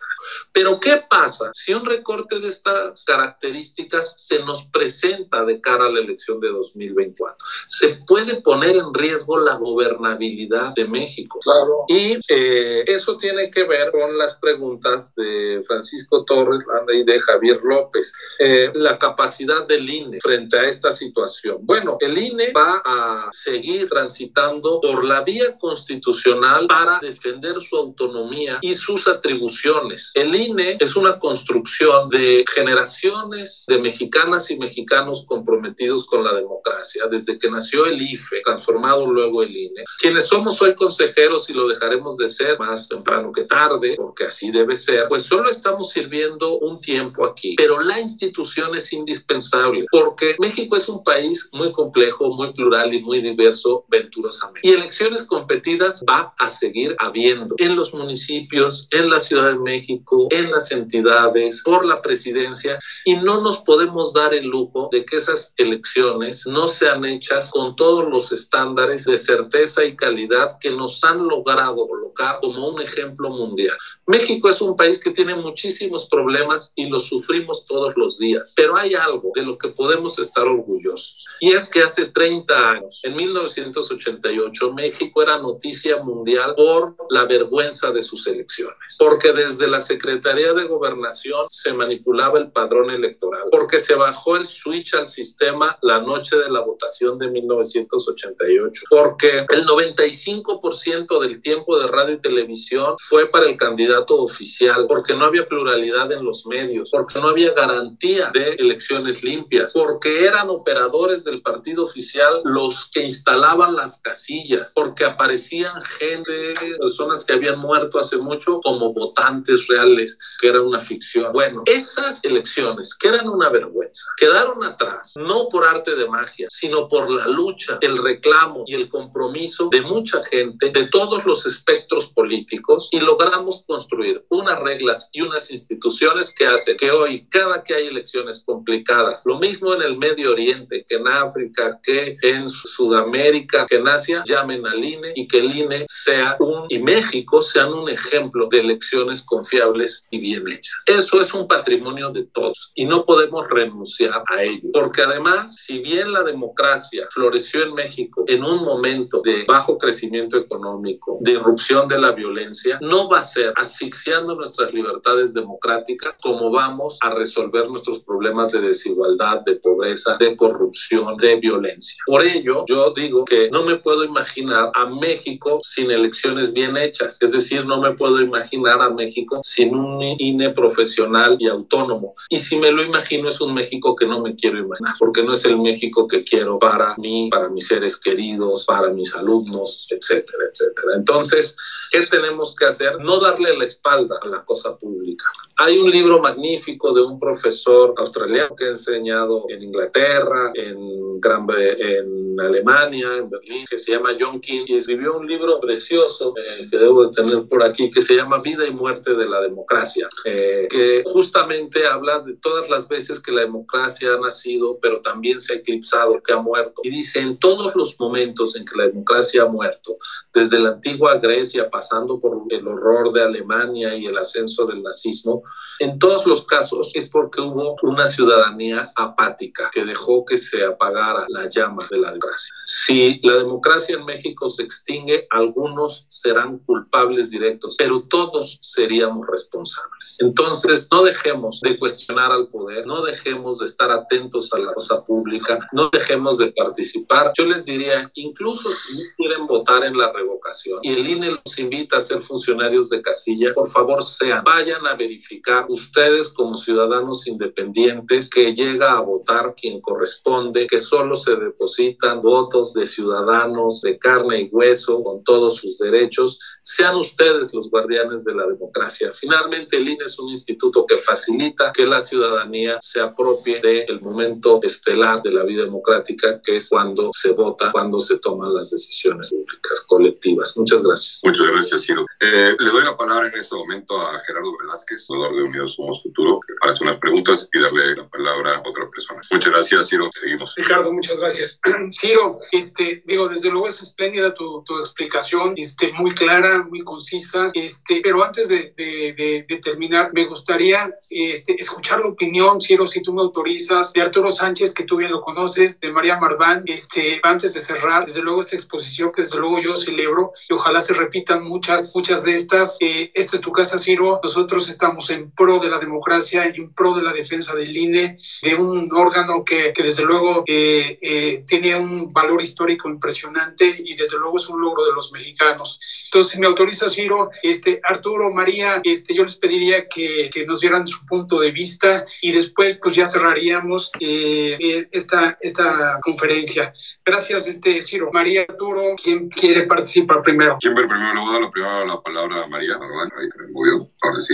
Pero ¿qué pasa si un recorte de estas características se nos presenta de cara a la elección de 2024? Se puede poner en riesgo la gobernabilidad de México. Claro. Y eh, eso tiene que ver con las preguntas de Francisco Torres de Javier López. Eh, la capacidad del INE frente a esta situación. Bueno, el INE va a seguir transitando por la vía constitucional para defender su autonomía y sus atribuciones. El INE es una construcción de generaciones de mexicanas y mexicanos comprometidos con la democracia, desde que nació el IFE, transformado luego el INE. Quienes somos hoy consejeros y lo dejaremos de ser más temprano que tarde, porque así debe ser, pues solo estamos sirviendo un tiempo aquí, pero la institución es indispensable, porque México es un país muy complejo, muy plural y muy diverso venturosamente. Y elecciones competidas va a seguir habiendo en los municipios, en la Ciudad de México, en las entidades, por la presidencia, y no nos podemos dar el lujo de que esas elecciones no sean hechas con todos los estándares de certeza y calidad que nos han logrado colocar como un ejemplo mundial. México es un país que tiene muchísimos problemas y los sufrimos todos los días, pero hay algo de lo que podemos estar orgullosos. Y es que hace 30 años, en 1988, México era noticia mundial por la vergüenza de sus elecciones, porque desde la Secretaría de Gobernación se manipulaba el padrón electoral, porque se bajó el switch al sistema la noche de la votación de 1988, porque el 95% del tiempo de radio y televisión fue para el candidato oficial, porque no había pluralidad en los medios, porque no había garantía de elecciones limpias, porque eran operadores del partido oficial los que instalaban las casillas, porque aparecían gente, personas que habían muerto hace mucho como votantes reales, que era una ficción. Bueno, esas elecciones, que eran una vergüenza, quedaron atrás, no por arte de magia, sino por la lucha, el reclamo y el compromiso de mucha gente, de todos los espectros políticos, y logramos construir construir unas reglas y unas instituciones que hacen que hoy, cada que hay elecciones complicadas, lo mismo en el Medio Oriente, que en África, que en Sudamérica, que en Asia, llamen al INE y que el INE sea un, y México sean un ejemplo de elecciones confiables y bien hechas. Eso es un patrimonio de todos y no podemos renunciar a ello, porque además, si bien la democracia floreció en México en un momento de bajo crecimiento económico, de irrupción de la violencia, no va a ser así asfixiando nuestras libertades democráticas, como vamos a resolver nuestros problemas de desigualdad, de pobreza, de corrupción, de violencia. Por ello, yo digo que no me puedo imaginar a México sin elecciones bien hechas, es decir, no me puedo imaginar a México sin un INE profesional y autónomo. Y si me lo imagino, es un México que no me quiero imaginar, porque no es el México que quiero para mí, para mis seres queridos, para mis alumnos, etcétera, etcétera. Entonces, ¿qué tenemos que hacer? No darle la espalda a la cosa pública. Hay un libro magnífico de un profesor australiano que ha enseñado en Inglaterra, en, Gran en Alemania, en Berlín, que se llama John King, y escribió un libro precioso eh, que debo de tener por aquí, que se llama Vida y Muerte de la Democracia, eh, que justamente habla de todas las veces que la democracia ha nacido, pero también se ha eclipsado, que ha muerto. Y dice, en todos los momentos en que la democracia ha muerto, desde la antigua Grecia, pasando por el horror de Alemania, y el ascenso del nazismo, en todos los casos es porque hubo una ciudadanía apática que dejó que se apagara la llama de la democracia. Si la democracia en México se extingue, algunos serán culpables directos, pero todos seríamos responsables. Entonces, no dejemos de cuestionar al poder, no dejemos de estar atentos a la cosa pública, no dejemos de participar. Yo les diría, incluso si quieren votar en la revocación y el INE los invita a ser funcionarios de casilla, por favor sean, vayan a verificar ustedes como ciudadanos independientes que llega a votar quien corresponde, que solo se depositan votos de ciudadanos de carne y hueso con todos sus derechos, sean ustedes los guardianes de la democracia. Finalmente, el INE es un instituto que facilita que la ciudadanía se apropie del momento estelar de la vida democrática, que es cuando se vota, cuando se toman las decisiones públicas colectivas. Muchas gracias. Muchas gracias, Ciro. Eh, le doy la palabra en este momento a Gerardo Velázquez, fundador de Unidos Somos Futuro, para hacer unas preguntas y darle la palabra a otra persona. Muchas gracias, Ciro. Seguimos. Ricardo, muchas gracias. Ciro, este, digo, desde luego es espléndida tu, tu explicación, este, muy clara, muy concisa, este, pero antes de, de, de, terminar, me gustaría este, escuchar la opinión, Ciro, si tú me autorizas, de Arturo Sánchez, que tú bien lo conoces, de María Marván, este, antes de cerrar, desde luego esta exposición que desde luego yo celebro y ojalá se repitan muchas, muchas de estas. Eh, esta es tu casa, Ciro. Nosotros estamos en pro de la democracia en pro de la defensa del INE, de un órgano que, que desde luego eh, eh, tiene un valor histórico impresionante y desde luego es un logro de los mexicanos. Entonces, me autoriza, Ciro, este, Arturo, María, este, yo les pediría que, que nos dieran su punto de vista y después pues ya cerraríamos esta, esta conferencia. Gracias, este, Ciro. María, Arturo, ¿quién quiere participar primero? ¿Quién primero? Le voy a dar la, palabra a María, ¿verdad? Ahí movió. Ahora sí.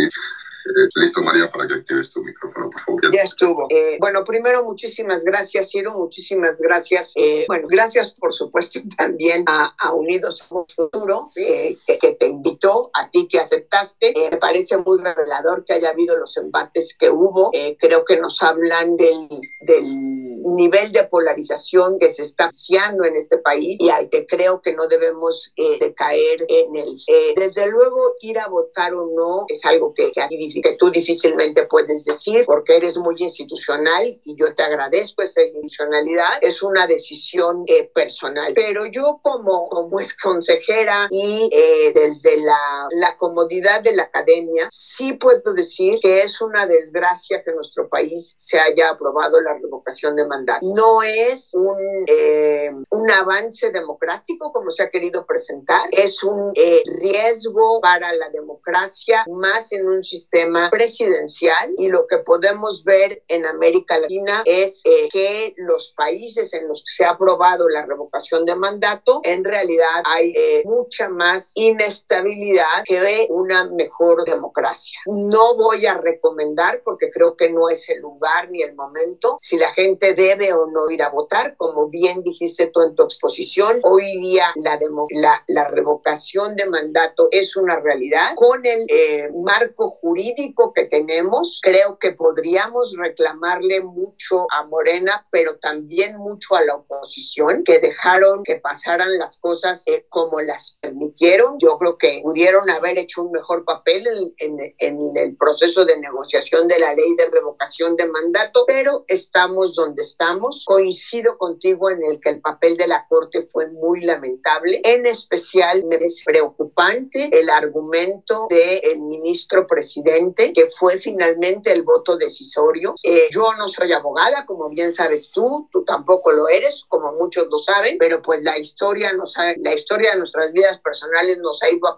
Eh, listo, María, para que actives tu micrófono, por favor. Ya estuvo. Eh, bueno, primero, muchísimas gracias, Ciro, muchísimas gracias. Eh, bueno, gracias, por supuesto, también a, a Unidos Somos Futuro, que, que, te invitó, a ti que aceptaste. me parece muy revelador que haya habido los embates que hubo. creo que nos hablan del, del nivel de polarización que se está haciendo en este país y ahí te creo que no debemos eh, caer en el... desde luego, ir a votar o no es algo que, que que tú difícilmente puedes decir porque eres muy institucional y yo te agradezco esa institucionalidad. Es una decisión eh, personal. Pero yo como, como es consejera y eh, desde la, la comodidad de la academia, sí puedo decir que es una desgracia que nuestro país se haya aprobado la revocación de mandato. No es un, eh, un avance democrático como se ha querido presentar, es un riesgo para la democracia más en un sistema presidencial. Y lo que podemos ver en América Latina es eh, que los países en los que se ha aprobado la revocación de mandato, en realidad hay eh, mucha más inestabilidad que una mejor democracia. No voy a recomendar porque creo que no es el lugar ni el momento. Si la gente debe o no ir a votar, como bien dijiste tú en tu exposición, hoy día la, la, la revocación de mandato es una realidad con el eh, marco jurídico que tenemos, creo que podríamos reclamarle mucho a Morena, pero también mucho a la oposición, que dejaron que pasaran las cosas eh, como las permitieron. Yo creo que pudieron haber hecho un mejor papel en, en, en el proceso de negociación de la ley de revocación de mandato, pero estamos donde estamos. Coincido contigo en el que el papel de la Corte fue muy lamentable. En especial me es preocupante el argumento del ministro presidente que fue finalmente el voto decisorio. Eh, yo no soy abogada, como bien sabes tú, tú tampoco lo eres, como muchos lo saben, pero pues la historia, nos la historia de nuestras vidas personales nos ha ido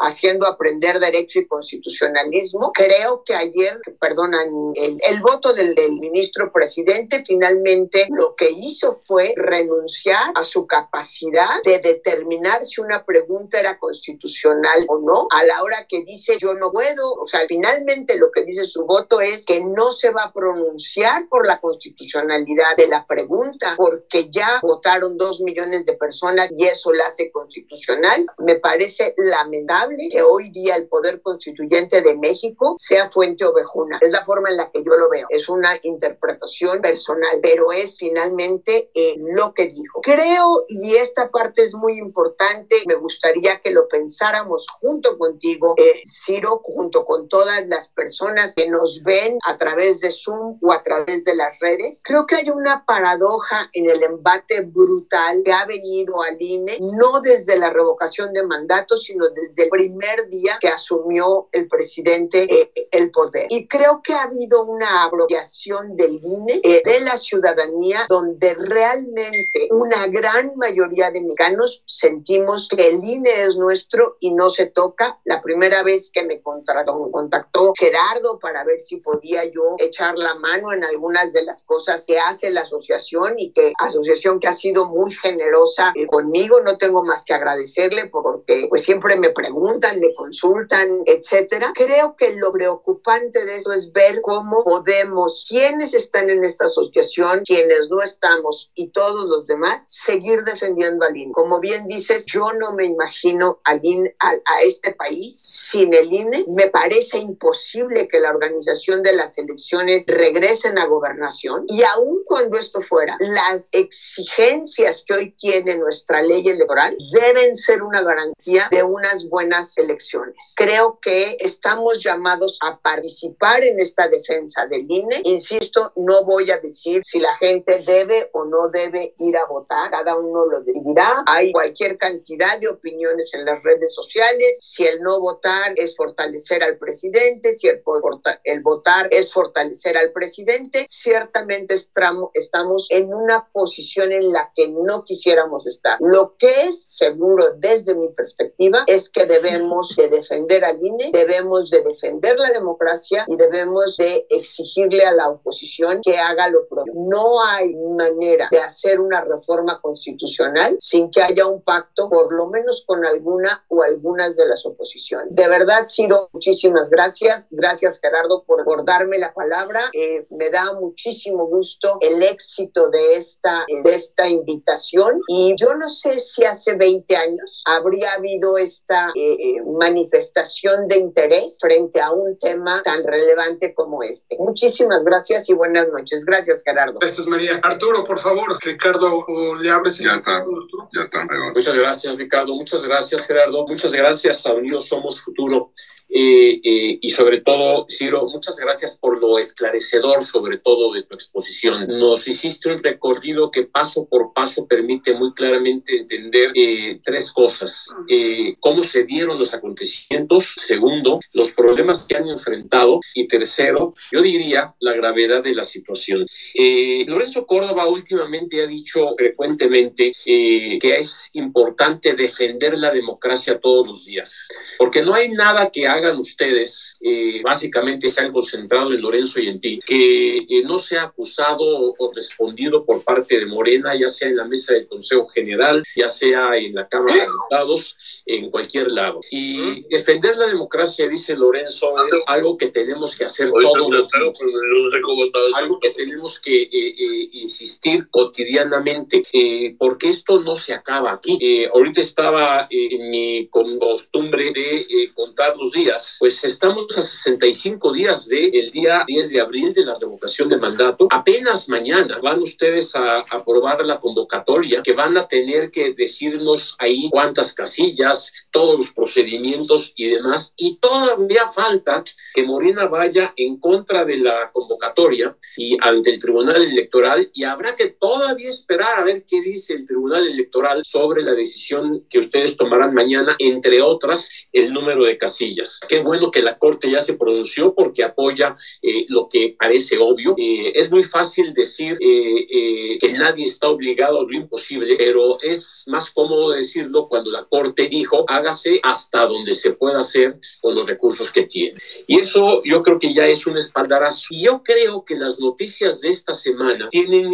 haciendo aprender derecho y constitucionalismo. Creo que ayer, perdonan, el, el voto del, del ministro presidente finalmente lo que hizo fue renunciar a su capacidad de determinar si una pregunta era constitucional o no, a la hora que dice yo no puedo, o sea, al finalmente lo que dice su voto es que no se va a pronunciar por la constitucionalidad de la pregunta, porque ya votaron dos millones de personas y eso la hace constitucional. Me parece lamentable que hoy día el Poder Constituyente de México sea fuente ovejuna. Es la forma en la que yo lo veo. Es una interpretación personal, pero es finalmente eh, lo que dijo. Creo, y esta parte es muy importante, me gustaría que lo pensáramos junto contigo, eh, Ciro, junto con todas las personas que nos ven a través de Zoom o a través de las redes. Creo que hay una paradoja en el embate brutal que ha venido al INE, no desde la revocación de mandato, sino desde el primer día que asumió el presidente eh, el poder. Y creo que ha habido una apropiación del INE, eh, de la ciudadanía, donde realmente una gran mayoría de mexicanos sentimos que el INE es nuestro y no se toca. La primera vez que me contrató, contactó Gerardo para ver si podía yo echar la mano en algunas de las cosas que hace la asociación y que asociación que ha sido muy generosa conmigo. No tengo más que agradecerle porque pues siempre me preguntan, me consultan, etcétera. Creo que lo preocupante de eso es ver cómo podemos, quienes están en esta asociación, quienes no estamos y todos los demás, seguir defendiendo al INE. Como bien dices, yo no me imagino al INE, a, a este país sin el INE. Me parece imposible que la organización de las elecciones regresen a gobernación y aun cuando esto fuera, las exigencias que hoy tiene nuestra ley electoral deben ser una garantía de unas buenas elecciones. Creo que estamos llamados a participar en esta defensa del INE. Insisto, no voy a decir si la gente debe o no debe ir a votar, cada uno lo decidirá. Hay cualquier cantidad de opiniones en las redes sociales, si el no votar es fortalecer al presidente, si el, el votar es fortalecer al presidente, ciertamente estamos en una posición en la que no quisiéramos estar. Lo que es seguro desde mi perspectiva es que debemos de defender al INE, debemos de defender la democracia y debemos de exigirle a la oposición que haga lo propio. No hay manera de hacer una reforma constitucional sin que haya un pacto, por lo menos con alguna o algunas de las oposiciones. De verdad, Ciro, muchísimas gracias. Gracias, Gerardo, por, por darme la palabra. Eh, me da muchísimo gusto el éxito de esta, de esta invitación y yo no sé si hace 20 años habría habido esta eh, eh, manifestación de interés frente a un tema tan relevante como este. Muchísimas gracias y buenas noches. Gracias, Gerardo. Gracias, María. Arturo, por favor, Ricardo, le abres. Ya está, ya. Muchas gracias, Ricardo. Muchas gracias, Gerardo. Muchas gracias a Unidos Somos Futuro. Eh, eh, y sobre todo, Ciro, muchas gracias por lo esclarecedor, sobre todo de tu exposición. Nos hiciste un recorrido que paso por paso permite muy claramente entender eh, tres cosas. cómo se dieron los acontecimientos. Segundo, los problemas que han enfrentado. Y tercero, yo diría la gravedad de la situación. Lorenzo Córdoba últimamente ha dicho frecuentemente que es importante defender la democracia todos los días, porque no hay nada que haga hagan ustedes, eh, básicamente se han concentrado en Lorenzo y en ti, que eh, no sea acusado o, respondido por parte de Morena, ya sea en la mesa del Consejo General, ya sea en la Cámara de Diputados, en cualquier lado. Y defender la democracia, dice Lorenzo, es algo que tenemos que hacer todos los días. Algo que tenemos que eh, insistir cotidianamente, porque esto no se acaba aquí. ahorita estaba en mi costumbre de contar los días pues estamos a 65 días del día 10 de abril de la revocación de mandato. Apenas mañana van ustedes a aprobar la convocatoria que van a tener que decirnos ahí cuántas casillas, todos los procedimientos y demás. Y todavía falta que Morena vaya en contra de la convocatoria y ante el Tribunal Electoral y habrá que todavía esperar a ver qué dice el Tribunal Electoral sobre la decisión que ustedes tomarán mañana, entre otras, el número de casillas. Qué bueno que la Corte ya se pronunció porque apoya eh, lo que parece obvio. Eh, es muy fácil decir eh, que nadie está obligado a lo imposible, pero es más cómodo decirlo cuando la Corte dijo hágase hasta donde se pueda hacer con los recursos que tiene. Y eso yo creo que ya es un espaldarazo. Y yo creo que las noticias de esta semana tienen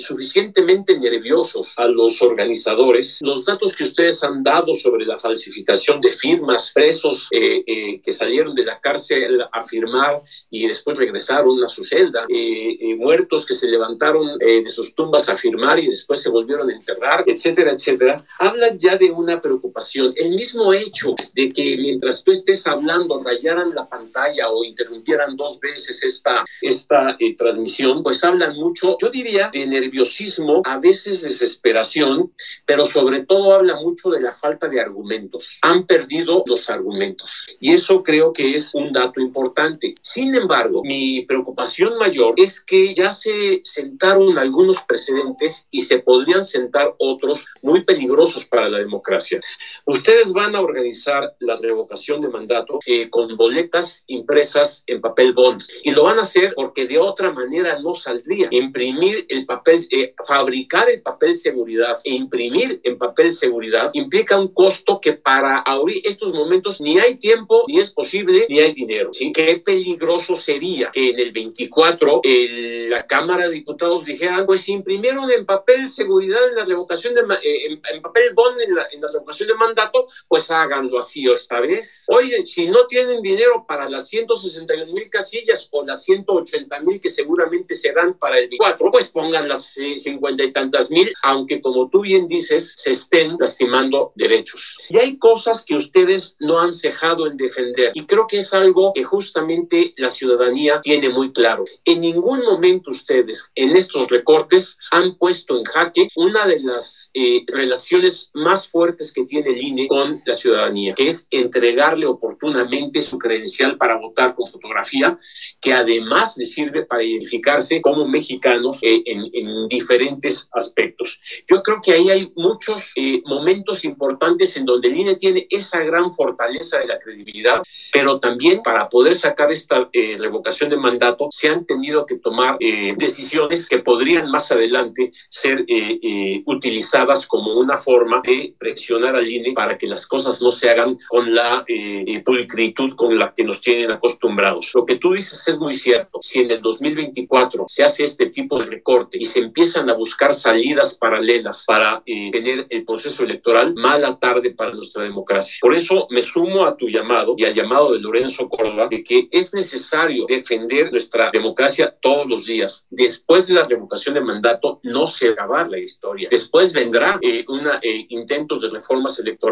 suficientemente nerviosos a los organizadores. Los datos que ustedes han dado sobre la falsificación de firmas, presos, eh, que salieron de la cárcel a firmar y después regresaron a su celda, eh, eh, muertos que se levantaron eh, de sus tumbas a firmar y después se volvieron a enterrar, etcétera, etcétera, hablan ya de una preocupación. El mismo hecho de que mientras tú estés hablando rayaran la pantalla o interrumpieran dos veces esta, esta transmisión, pues hablan mucho, yo diría, de nerviosismo, a veces desesperación, pero sobre todo habla mucho de la falta de argumentos. Han perdido los argumentos. Y eso creo que es un dato importante. Sin embargo, mi preocupación mayor es que ya se sentaron algunos precedentes y se podrían sentar otros muy peligrosos para la democracia. Ustedes van a organizar la revocación de mandato eh, con boletas impresas en papel bond y lo van a hacer porque de otra manera no saldría. Imprimir el papel, eh, fabricar el papel seguridad e imprimir en papel seguridad implica un costo que para estos momentos ni hay tiempo ni es posible ni hay dinero. Qué peligroso sería que en el 24 la Cámara de Diputados dijeran, pues imprimieron en papel seguridad en la revocación de, eh, en, papel bond en la, en la, revocación de mandato, pues háganlo así esta vez. Oye, si no tienen dinero para las 161 mil casillas o las 180 mil que seguramente serán para el 24, pues pongan las 50 y tantas mil, aunque como tú bien dices, se estén lastimando derechos. Y hay cosas que ustedes no han cejado en defender y creo que es algo que justamente la ciudadanía tiene muy claro. En ningún momento ustedes en estos recortes han puesto en jaque una de las eh, relaciones más fuertes que tiene el INE con la ciudadanía, que es entregarle oportunamente su credencial para votar con fotografía, que además le sirve para identificarse como mexicanos eh, en, en, diferentes aspectos. Yo creo que ahí hay muchos eh, momentos importantes en donde el INE tiene esa gran fortaleza de la credibilidad, pero también para poder sacar esta eh, revocación de mandato se han tenido que tomar decisiones que podrían más adelante ser utilizadas como una forma de presionar al INE para que las cosas no se hagan con la pulcritud con la que nos tienen acostumbrados. Lo que tú dices es muy cierto. Si en el 2024 se hace este tipo de recorte y se empiezan a buscar salidas paralelas para eh, tener el proceso electoral, mala tarde para nuestra democracia. Por eso me sumo a tu llamado y al llamado de Lorenzo Córdoba de que es necesario defender nuestra democracia todos los días. Después de la revocación de mandato no se acabar la historia. Después vendrá eh, una, eh, intentos de reformas electorales.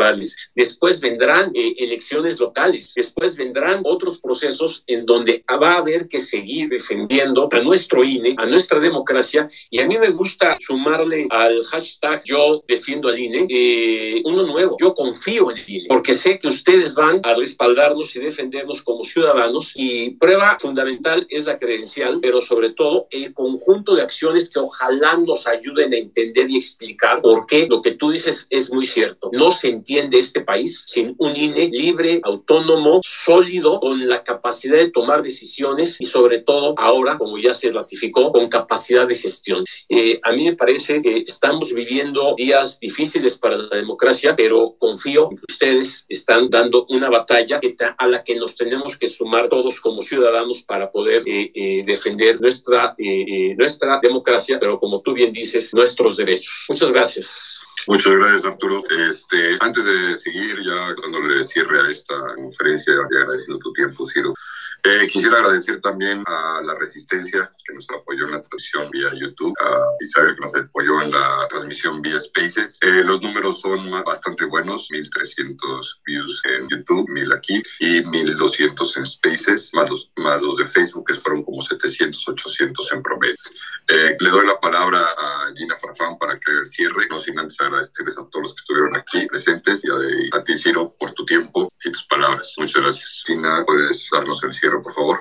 Después vendrán eh, elecciones locales. Después vendrán otros procesos en donde va a haber que seguir defendiendo a nuestro INE, a nuestra democracia. Y a mí me gusta sumarle al hashtag yo defiendo al INE eh, uno nuevo. Yo confío en el INE porque sé que ustedes van a respaldarnos y defendernos como ciudadanos. Y prueba fundamental es la credencial, pero sobre todo el conjunto de acciones que ojalá nos ayuden a entender y explicar por qué lo que tú dices es muy cierto. No se entiende este país sin un INE libre, autónomo, sólido, con la capacidad de tomar decisiones y sobre todo ahora, como ya se ratificó, con capacidad de gestión. Eh, a mí me parece que estamos viviendo días difíciles para la democracia, pero confío que ustedes están dando una batalla a la que nos tenemos que sumar todos como ciudadanos para poder eh, eh, defender nuestra, nuestra democracia, pero como tú bien dices, nuestros derechos. Muchas gracias. Muchas gracias, Arturo. Este, antes de seguir, ya dándole cierre a esta conferencia agradeciendo tu tiempo, Ciro, eh, quisiera agradecer también a la Resistencia que nos apoyó en la transmisión vía YouTube, a Isabel que nos apoyó en la transmisión vía Spaces. Eh, los números son bastante buenos, 1.300 views en YouTube, 1.000 aquí y 1.200 en Spaces, más los, más los de Facebook que fueron como 700, 800 en promedio. Eh, le doy la palabra a Gina Farfán para que cierre, no sin antes agradecerles a todos los que estuvieron aquí presentes y a, a ti, Ciro, por tu tiempo y tus palabras. Muchas gracias. Gina, puedes darnos el cierre por favor.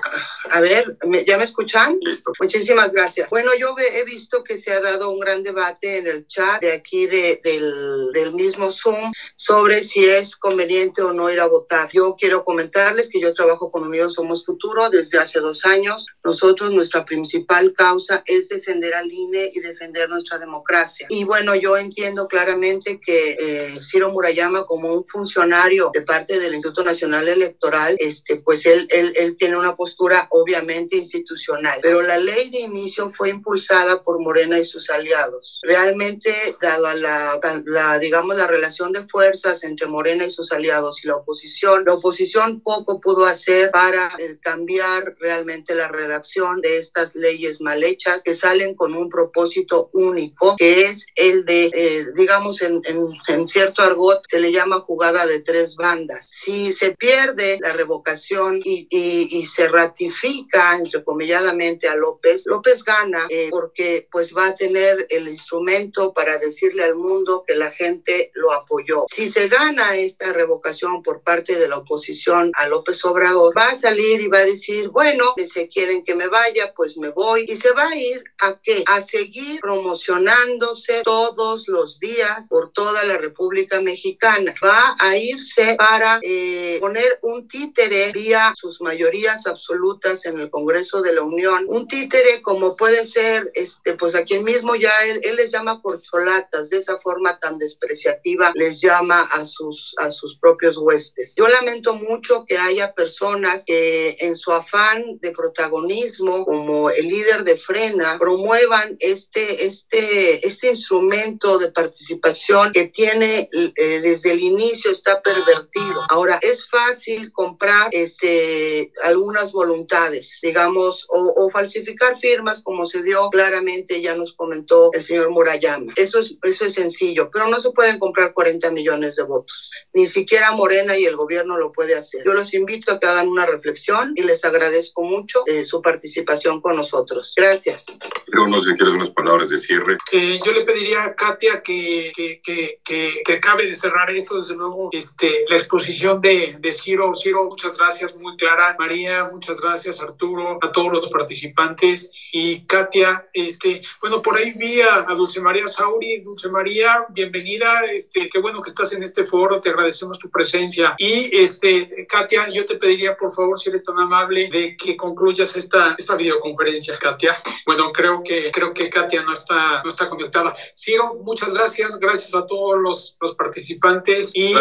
A ver, ¿ya me escuchan? Listo. Muchísimas gracias. Bueno, yo he visto que se ha dado un gran debate en el chat de aquí de, del, del mismo Zoom sobre si es conveniente o no ir a votar. Yo quiero comentarles que yo trabajo con Unidos Somos Futuro desde hace dos años. Nosotros, nuestra principal causa es defender al INE y defender nuestra democracia. Y bueno, yo entiendo claramente que eh, Ciro Murayama, como un funcionario de parte del Instituto Nacional Electoral, este, pues él, él, él tiene una postura obviamente institucional, pero la ley de inicio fue impulsada por Morena y sus aliados. Realmente, dado a la, la, digamos, la relación de fuerzas entre Morena y sus aliados y la oposición, la oposición poco pudo hacer para eh, cambiar realmente la redacción de estas leyes mal hechas que salen con un propósito único, que es el de, eh, digamos, en, en, en cierto argot se le llama jugada de tres bandas. Si se pierde la revocación y, y, y se ratifica, entrecomilladamente, a López, López gana eh, porque pues va a tener el instrumento para decirle al mundo que la gente lo apoyó. Si se gana esta revocación por parte de la oposición a López Obrador, va a salir y va a decir, bueno, si quieren que me vaya, pues me voy. Y se va a ir a qué? A seguir promocionándose todos los días por toda la República Mexicana. Va a irse para eh, poner un títere vía sus mayorías absolutas personas en el Congreso de la Unión, un títere como puede ser, este, pues a quien mismo ya él, él les llama corcholatas, de esa forma tan despreciativa les llama a sus, a sus propios huestes. Yo lamento mucho que haya personas que en su afán de protagonismo, como el líder de Frena, promuevan este, este, este instrumento de participación que tiene eh, desde el inicio está pervertido. Ahora, es fácil comprar este, algunas voluntades, digamos, o, o falsificar firmas como se dio claramente, ya nos comentó el señor Murayama. Eso es, eso es sencillo, pero no se pueden comprar 40 millones de votos. Ni siquiera Morena y el gobierno lo puede hacer. Yo los invito a que hagan una reflexión y les agradezco mucho eh, su participación con nosotros. Gracias. Pero no sé si quieres unas palabras de cierre. Eh, yo le pediría a Katia que, que, que, que, que acabe de cerrar esto, desde luego, este, la exposición de, de Ciro. Ciro, muchas gracias, muy clara. María, muchas gracias. Arturo, a todos los participantes. Y Katia, este, bueno, por ahí vi a, a Dulce María Sauri. Dulce María, bienvenida. Este, qué bueno que estás en este foro, te agradecemos tu presencia. Y este, Katia, yo te pediría, por favor, si eres tan amable, de que concluyas esta, esta videoconferencia, Katia. Bueno, creo que, creo que Katia no está, no está conectada. Ciro, muchas gracias. Gracias a todos los, los participantes. Y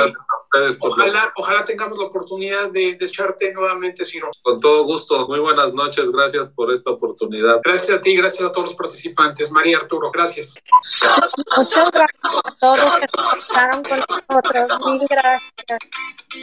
ojalá, ojalá tengamos la oportunidad de, de echarte nuevamente, Ciro. Con todo gusto. Muy buenas noches. Gracias por esta oportunidad. Gracias a ti, gracias a todos los participantes. María Arturo, gracias. Muchas gracias a todos los que escucharon con nosotros. Mil gracias.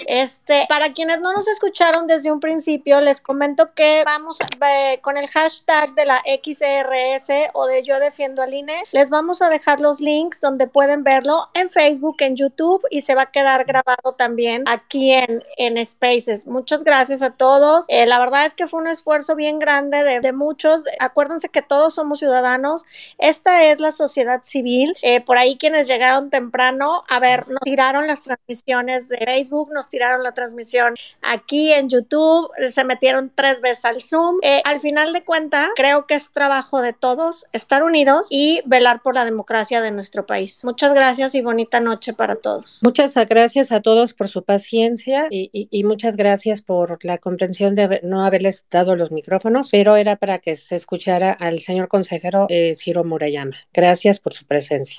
Este, para quienes no nos escucharon desde un principio, les comento que vamos eh, con el hashtag de la XRS o de Yo Defiendo al INE. Les vamos a dejar los links donde pueden verlo en Facebook, en YouTube y se va a quedar grabado también aquí en, en Spaces. Muchas gracias a todos. Eh, la verdad es que fue un esfuerzo bien grande de, de, muchos. Acuérdense que todos somos ciudadanos. Esta es la sociedad civil. Eh, por ahí quienes llegaron temprano, a ver, nos tiraron las transmisiones de Facebook, nos tiraron la transmisión aquí en YouTube, se metieron tres veces al Zoom. Eh, al final de cuentas, creo que es trabajo de todos estar unidos y velar por la democracia de nuestro país. Muchas gracias y bonita noche para todos. Muchas gracias a todos por su paciencia y, y, y muchas gracias por la comprensión de no haberles dado los micrófonos, pero era para que se escuchara al señor consejero eh, Ciro Murayama. Gracias por su presencia.